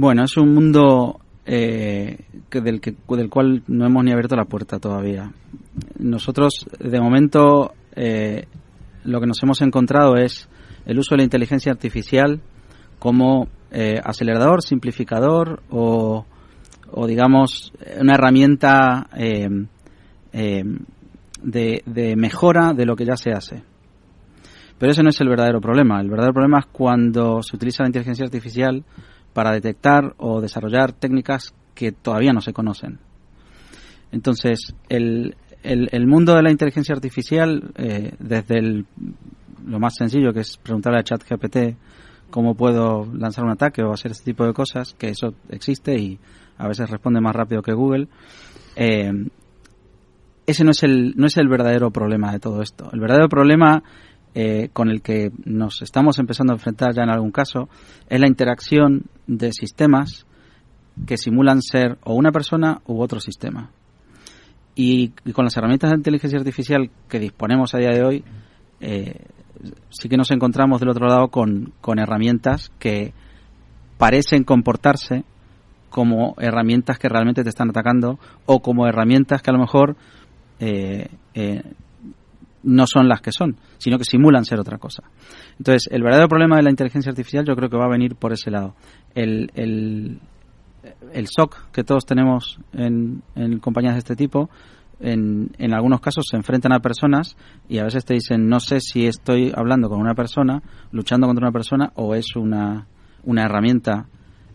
Speaker 8: Bueno, es un mundo eh, que del, que, del cual no hemos ni abierto la puerta todavía. Nosotros, de momento, eh, lo que nos hemos encontrado es el uso de la inteligencia artificial como eh, acelerador, simplificador o, o, digamos, una herramienta eh, eh, de, de mejora de lo que ya se hace. Pero ese no es el verdadero problema. El verdadero problema es cuando se utiliza la inteligencia artificial para detectar o desarrollar técnicas que todavía no se conocen. Entonces, el, el, mundo de la inteligencia artificial, eh, desde el, lo más sencillo que es preguntarle a ChatGPT cómo puedo lanzar un ataque o hacer este tipo de cosas, que eso existe y a veces responde más rápido que Google. Eh, ese no es el no es el verdadero problema de todo esto. El verdadero problema eh, con el que nos estamos empezando a enfrentar ya en algún caso es la interacción de sistemas que simulan ser o una persona u otro sistema. Y, con las herramientas de inteligencia artificial que disponemos a día de hoy, eh, sí que nos encontramos del otro lado con, con herramientas que parecen comportarse como herramientas que realmente te están atacando o como herramientas que a lo mejor eh, no son las que son, sino que simulan ser otra cosa. Entonces, el verdadero problema de la inteligencia artificial yo creo que va a venir por ese lado. El, el, el SOC que todos tenemos en, en compañías de este tipo, en, en algunos casos se enfrentan a personas y a veces te dicen, no sé si estoy hablando con una persona, luchando contra una persona, o es una, una herramienta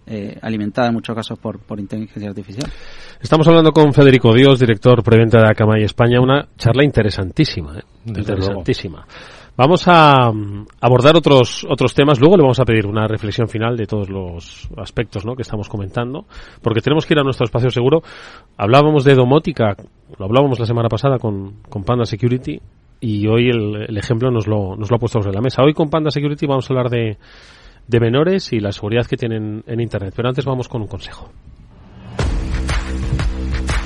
Speaker 8: eh, alimentada en muchos casos por, por inteligencia artificial.
Speaker 5: Estamos hablando con Federico Dios, director preventa de Akamai España, una charla interesantísima, ¿eh? interesantísima. Vamos a um, abordar otros otros temas. Luego le vamos a pedir una reflexión final de todos los aspectos ¿no? que estamos comentando, porque tenemos que ir a nuestro espacio seguro. Hablábamos de domótica, lo hablábamos la semana pasada con, con Panda Security, y hoy el, el, ejemplo nos lo, nos lo ha puesto sobre la mesa. Hoy con Panda Security vamos a hablar de, de menores y la seguridad que tienen en Internet. Pero antes vamos con un consejo.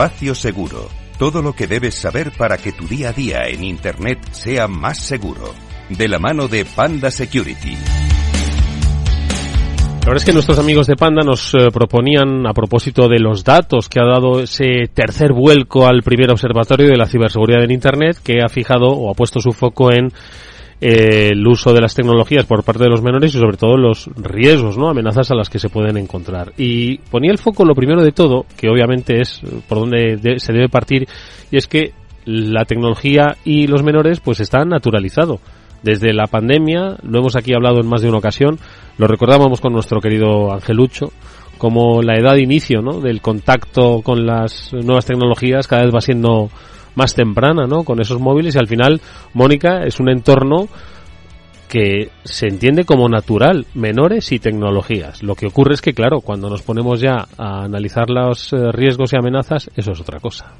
Speaker 4: Espacio Seguro. Todo lo que debes saber para que tu día a día en Internet sea más seguro. De la mano de Panda Security.
Speaker 5: La verdad es que nuestros amigos de Panda nos eh, proponían, a propósito de los datos que ha dado ese tercer vuelco al primer observatorio de la ciberseguridad en Internet, que ha fijado o ha puesto su foco en eh, el uso de las tecnologías por parte de los menores y sobre todo los riesgos, ¿no? Amenazas a las que se pueden encontrar. Y ponía el foco lo primero de todo, que obviamente es por donde de, se debe partir, y es que la tecnología y los menores pues están naturalizado. Desde la pandemia, lo hemos aquí hablado en más de una ocasión, lo recordábamos con nuestro querido Angelucho, como la edad inicio, ¿no? Del contacto con las nuevas tecnologías cada vez va siendo más temprana, ¿no? Con esos móviles y al final, Mónica, es un entorno que se entiende como natural, menores y tecnologías. Lo que ocurre es que, claro, cuando nos ponemos ya a analizar los eh, riesgos y amenazas, eso es otra cosa.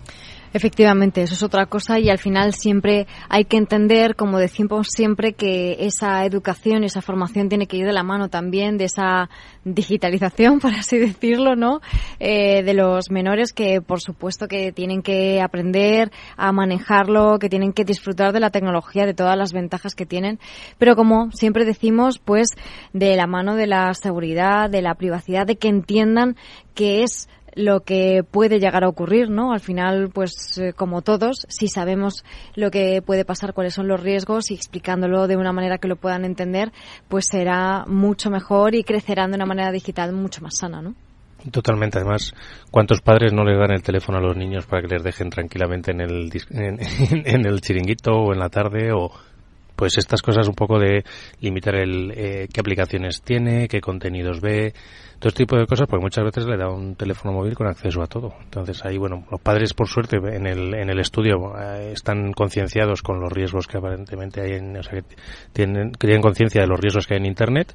Speaker 7: Efectivamente, eso es otra cosa y al final siempre hay que entender, como decimos siempre, que esa educación, esa formación tiene que ir de la mano también de esa digitalización, por así decirlo, ¿no? Eh, de los menores que, por supuesto, que tienen que aprender a manejarlo, que tienen que disfrutar de la tecnología, de todas las ventajas que tienen, pero como siempre decimos, pues de la mano de la seguridad, de la privacidad, de que entiendan que es lo que puede llegar a ocurrir, ¿no? Al final, pues eh, como todos, si sabemos lo que puede pasar, cuáles son los riesgos y explicándolo de una manera que lo puedan entender, pues será mucho mejor y crecerán de una manera digital mucho más sana, ¿no?
Speaker 6: Totalmente. Además, ¿cuántos padres no les dan el teléfono a los niños para que les dejen tranquilamente en el, en, en el chiringuito o en la tarde o pues estas cosas un poco de limitar el eh, qué aplicaciones tiene, qué contenidos ve, todo este tipo de cosas, porque muchas veces le da un teléfono móvil con acceso a todo. Entonces ahí, bueno, los padres por suerte en el, en el estudio eh, están concienciados con los riesgos que aparentemente hay en, o sea, que tienen, que tienen conciencia de los riesgos que hay en Internet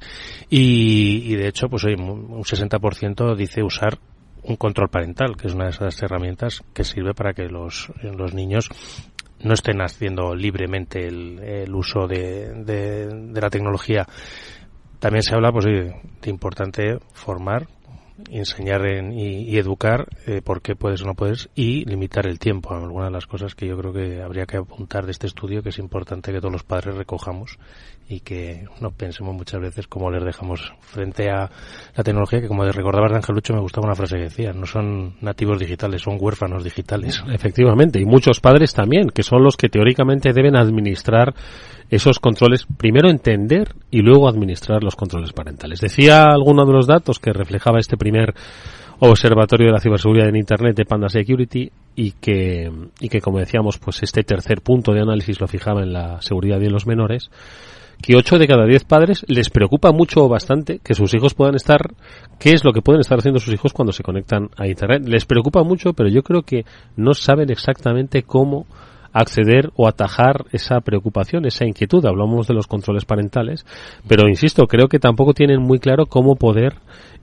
Speaker 6: y, y de hecho, pues hoy un 60% dice usar un control parental, que es una de esas herramientas que sirve para que los, los niños no estén haciendo libremente el, el uso de, de, de, la tecnología. También se habla pues, de, de importante formar enseñar y, educar eh, por qué puedes o no puedes y limitar el tiempo. Algunas de las cosas que yo creo que habría que apuntar de este estudio que es importante que todos los padres recojamos y que no pensemos muchas veces cómo les dejamos frente a la tecnología que como recordabas de Angelucho me gustaba una frase que decía, no son nativos digitales, son huérfanos digitales.
Speaker 5: Efectivamente, y muchos padres también, que son los que teóricamente deben administrar esos controles, primero entender y luego administrar los controles parentales. Decía alguno de los datos que reflejaba este primer observatorio de la ciberseguridad en Internet de Panda Security y que, y que como decíamos, pues este tercer punto de análisis lo fijaba en la seguridad y en los menores, que 8 de cada 10 padres les preocupa mucho o bastante que sus hijos puedan estar, qué es lo que pueden estar haciendo sus hijos cuando se conectan a Internet. Les preocupa mucho, pero yo creo que no saben exactamente cómo acceder o atajar esa preocupación, esa inquietud. Hablamos de los controles parentales, pero insisto, creo que tampoco tienen muy claro cómo poder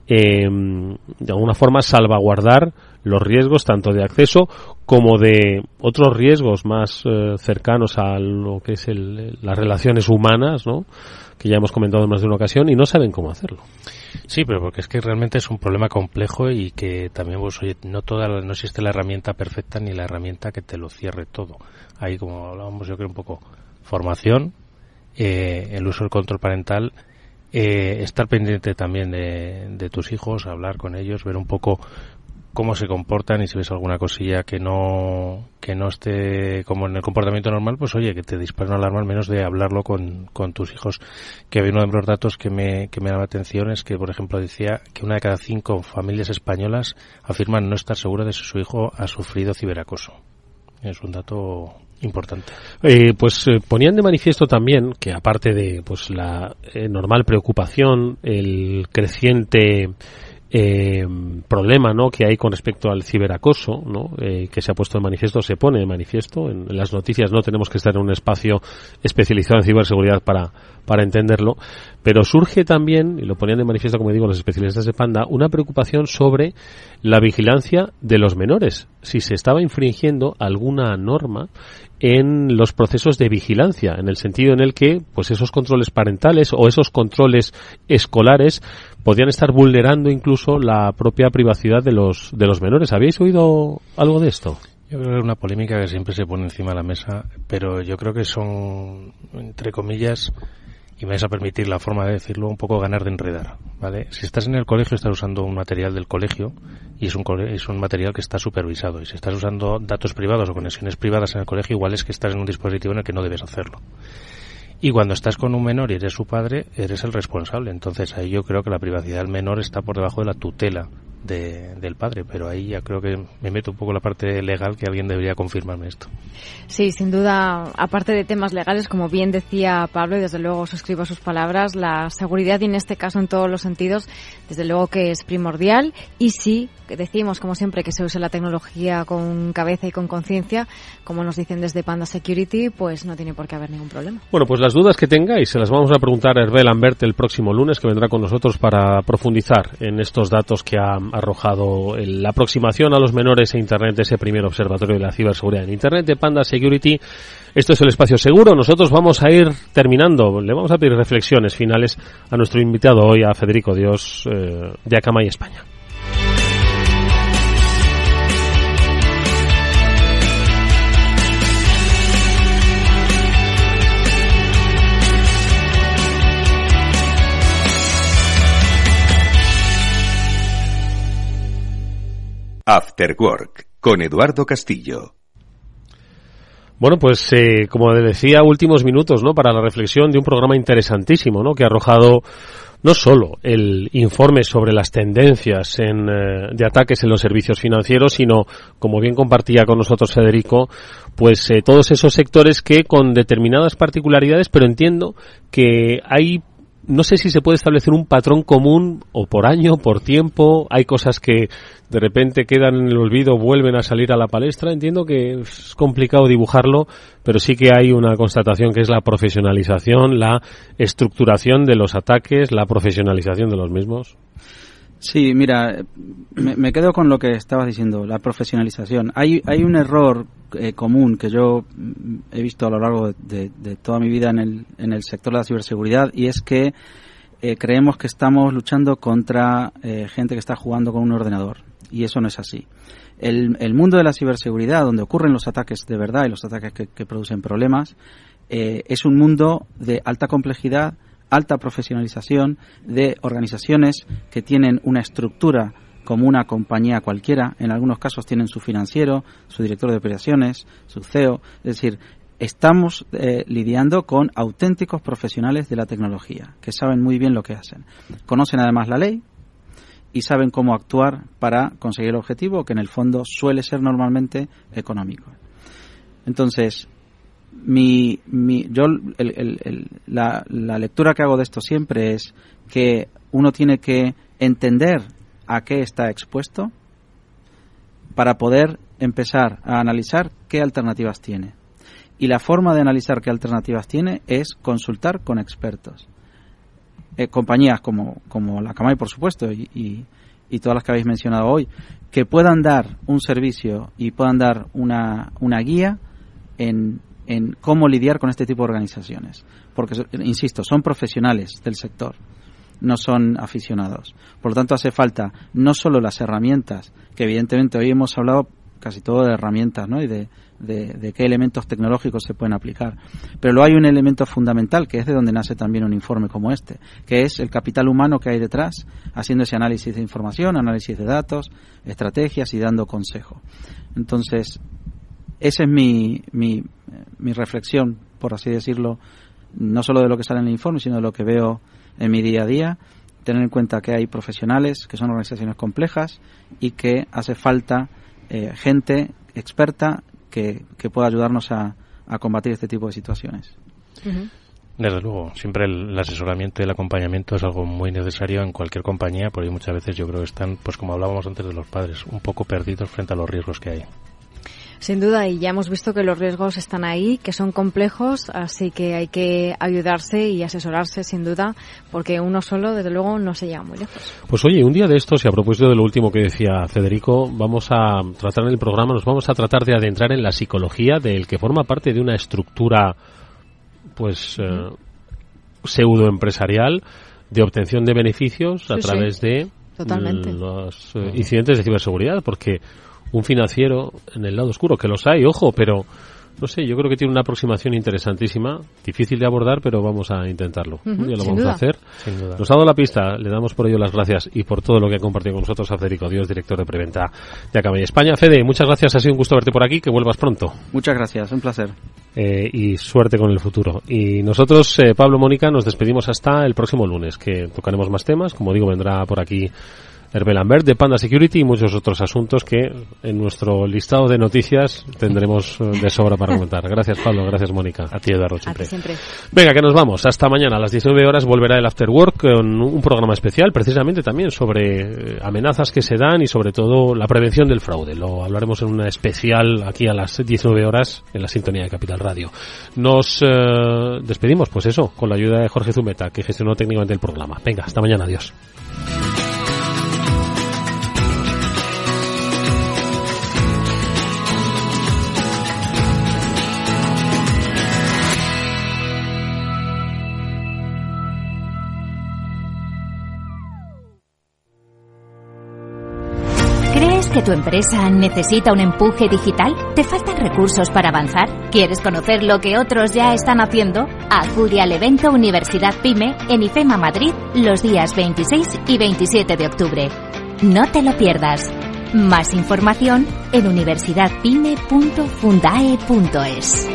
Speaker 5: eh, de alguna forma salvaguardar los riesgos tanto de acceso como de otros riesgos más eh, cercanos a lo que es el, las relaciones humanas, ¿no? que ya hemos comentado en más de una ocasión y no saben cómo hacerlo.
Speaker 6: Sí, pero porque es que realmente es un problema complejo y que también, pues, oye, no toda, no existe la herramienta perfecta ni la herramienta que te lo cierre todo. Ahí, como hablábamos, yo creo un poco formación, eh, el uso del control parental, eh, estar pendiente también de, tus hijos, hablar con ellos, ver un poco cómo se comportan y si ves alguna cosilla que no que no esté como en el comportamiento normal, pues oye, que te dispare una alarma al menos de hablarlo con, con tus hijos. Que había uno de los datos que me, que me daba atención es que, por ejemplo, decía que una de cada cinco familias españolas afirman no estar seguras de si su hijo ha sufrido ciberacoso. Es un dato importante.
Speaker 5: Eh, pues eh, ponían de manifiesto también que aparte de pues la eh, normal preocupación, el creciente eh, problema ¿no? que hay con respecto al ciberacoso, ¿no? Eh, que se ha puesto de manifiesto, se pone de manifiesto. En, las noticias no tenemos que estar en un espacio especializado en ciberseguridad para, para entenderlo, pero surge también, y lo ponían de manifiesto, como digo, los especialistas de Panda, una preocupación sobre la vigilancia de los menores, si se estaba infringiendo alguna norma en los procesos de vigilancia, en el sentido en el que pues esos controles parentales o esos controles escolares podían estar vulnerando incluso la propia privacidad de los, de los menores. ¿Habéis oído algo de esto?
Speaker 6: Yo creo que es una polémica que siempre se pone encima de la mesa, pero yo creo que son, entre comillas, y me vais a permitir la forma de decirlo, un poco ganar de enredar, ¿vale? Si estás en el colegio, estás usando un material del colegio y es un, es un material que está supervisado. Y si estás usando datos privados o conexiones privadas en el colegio, igual es que estás en un dispositivo en el que no debes hacerlo. Y cuando estás con un menor y eres su padre, eres el responsable. Entonces ahí yo creo que la privacidad del menor está por debajo de la tutela de, del padre, pero ahí ya creo que me meto un poco la parte legal que alguien debería confirmarme esto.
Speaker 7: Sí, sin duda, aparte de temas legales, como bien decía Pablo, y desde luego suscribo sus palabras, la seguridad y en este caso en todos los sentidos, desde luego que es primordial y sí, decimos como siempre que se use la tecnología con cabeza y con conciencia, como nos dicen desde Panda Security, pues no tiene por qué haber ningún problema.
Speaker 5: Bueno, pues las dudas que tengáis se las vamos a preguntar a Hervé Lambert el próximo lunes, que vendrá con nosotros para profundizar en estos datos que ha arrojado la aproximación a los menores a Internet de ese primer observatorio de la ciberseguridad en Internet de Panda Security. Esto es el espacio seguro. Nosotros vamos a ir terminando. Le vamos a pedir reflexiones finales a nuestro invitado hoy, a Federico Dios, eh, de Acamay, España.
Speaker 4: After Work con Eduardo Castillo.
Speaker 5: Bueno, pues eh, como decía, últimos minutos, ¿no? Para la reflexión de un programa interesantísimo, ¿no? Que ha arrojado no solo el informe sobre las tendencias en, eh, de ataques en los servicios financieros, sino, como bien compartía con nosotros Federico, pues eh, todos esos sectores que con determinadas particularidades, pero entiendo que hay no sé si se puede establecer un patrón común o por año, por tiempo. Hay cosas que de repente quedan en el olvido, vuelven a salir a la palestra. Entiendo que es complicado dibujarlo, pero sí que hay una constatación que es la profesionalización, la estructuración de los ataques, la profesionalización de los mismos.
Speaker 8: Sí, mira, me, quedo con lo que estabas diciendo, la profesionalización. Hay, hay un error eh, común que yo he visto a lo largo de, toda mi vida en el, en el sector de la ciberseguridad y es que eh, creemos que estamos luchando contra eh, gente que está jugando con un ordenador. Y eso no es así. El, el, mundo de la ciberseguridad, donde ocurren los ataques de verdad y los ataques que, que producen problemas, eh, es un mundo de alta complejidad, alta profesionalización, de organizaciones que tienen una estructura como una compañía cualquiera. En algunos casos tienen su financiero, su director de operaciones, su CEO. Es decir, estamos eh, lidiando con auténticos profesionales de la tecnología, que saben muy bien lo que hacen. Conocen además la ley y saben cómo actuar para conseguir el objetivo, que en el fondo suele ser normalmente económico. Entonces, mi, mi, yo la, la lectura que hago de esto siempre es que uno tiene que entender a qué está expuesto para poder empezar a analizar qué alternativas tiene. Y la forma de analizar qué alternativas tiene es consultar con expertos. Eh, compañías como, como la Camay, por supuesto, y, y, y, todas las que habéis mencionado hoy, que puedan dar un servicio y puedan dar una, una guía en, en cómo lidiar con este tipo de organizaciones. Porque, insisto, son profesionales del sector no son aficionados. Por lo tanto, hace falta no solo las herramientas, que evidentemente hoy hemos hablado casi todo de herramientas ¿no? y de, de, qué elementos tecnológicos se pueden aplicar. Pero luego hay un elemento fundamental que es de donde nace también un informe como este, que es el capital humano que hay detrás, haciendo ese análisis de información, análisis de datos, estrategias y dando consejo. Entonces, esa es mi, mi, mi reflexión, por así decirlo, no solo de lo que sale en el informe, sino de lo que veo en mi día a día, tener en cuenta que hay profesionales, que son organizaciones complejas y que hace falta eh, gente experta que, que, pueda ayudarnos a, a, combatir este tipo de situaciones.
Speaker 6: Desde luego, siempre el, asesoramiento y el acompañamiento es algo muy necesario en cualquier compañía, porque muchas veces yo creo que están, pues como hablábamos antes de los padres, un poco perdidos frente a los riesgos que hay.
Speaker 7: Sin duda, y ya hemos visto que los riesgos están ahí, que son complejos, así que hay que ayudarse y asesorarse sin duda, porque uno solo, desde luego, no se llega muy lejos.
Speaker 5: Pues oye, un día de estos, y a propósito de lo último que decía Federico, vamos a tratar en el programa, nos vamos a tratar de adentrar en la psicología del que forma parte de una estructura, pues, eh, pseudo empresarial de obtención de beneficios a
Speaker 7: Sí, sí.
Speaker 5: través de
Speaker 7: Totalmente.
Speaker 5: los eh, incidentes de ciberseguridad, porque un financiero en el lado oscuro, que los hay, ojo, pero no sé, yo creo que tiene una aproximación interesantísima, difícil de abordar, pero vamos a intentarlo.
Speaker 7: Ujú,
Speaker 5: Un día lo vamos
Speaker 7: duda.
Speaker 5: a hacer.
Speaker 6: Sin duda.
Speaker 5: Nos ha dado la pista, le damos por ello las gracias y por todo lo que ha compartido con nosotros a Federico Dios, director de preventa de Acamay España. Fede, muchas gracias, ha sido un gusto verte por aquí, que vuelvas pronto.
Speaker 8: Muchas gracias, un placer.
Speaker 5: Eh, y suerte con el futuro. Y nosotros, eh, Pablo Mónica, nos despedimos hasta el próximo lunes, que tocaremos más temas. Como digo, vendrá por aquí Herbel Lambert de Panda Security y muchos otros asuntos que en nuestro listado de noticias tendremos eh, de sobra para comentar. Gracias, Pablo. Gracias, Mónica.
Speaker 6: A ti, Eduardo,
Speaker 7: A ti
Speaker 6: siempre.
Speaker 7: siempre.
Speaker 5: Venga, que nos vamos. Hasta mañana a las 19 horas volverá el After Work con un programa especial precisamente también sobre eh, amenazas que se dan y sobre todo la prevención del fraude. Lo hablaremos en una especial aquí a las 19 horas en la sintonía de Capital Radio. Nos eh, despedimos, pues eso, con la ayuda de Jorge Zumeta, que gestionó técnicamente el programa. Venga, hasta mañana. Adiós.
Speaker 9: Que tu empresa necesita un empuje digital? ¿Te faltan recursos para avanzar? ¿Quieres conocer lo que otros ya están haciendo? Acude al evento Universidad Pyme en IFEMA Madrid los días 26 y 27 de octubre. No te lo pierdas. Más información en universidadpyme.fundae.es.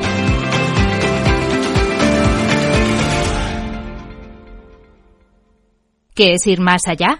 Speaker 9: ¿Quieres ir más allá?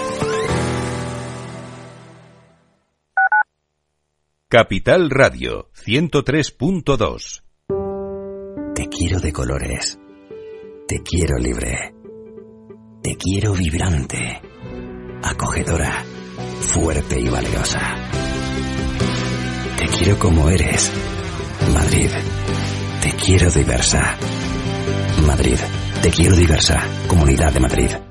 Speaker 4: Capital Radio 103.2.
Speaker 10: Te quiero de colores. Te quiero libre. Te quiero vibrante. Acogedora. Fuerte y valiosa. Te quiero como eres. Madrid. Te quiero diversa. Madrid. Te quiero diversa. Comunidad de Madrid.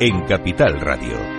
Speaker 4: en Capital Radio.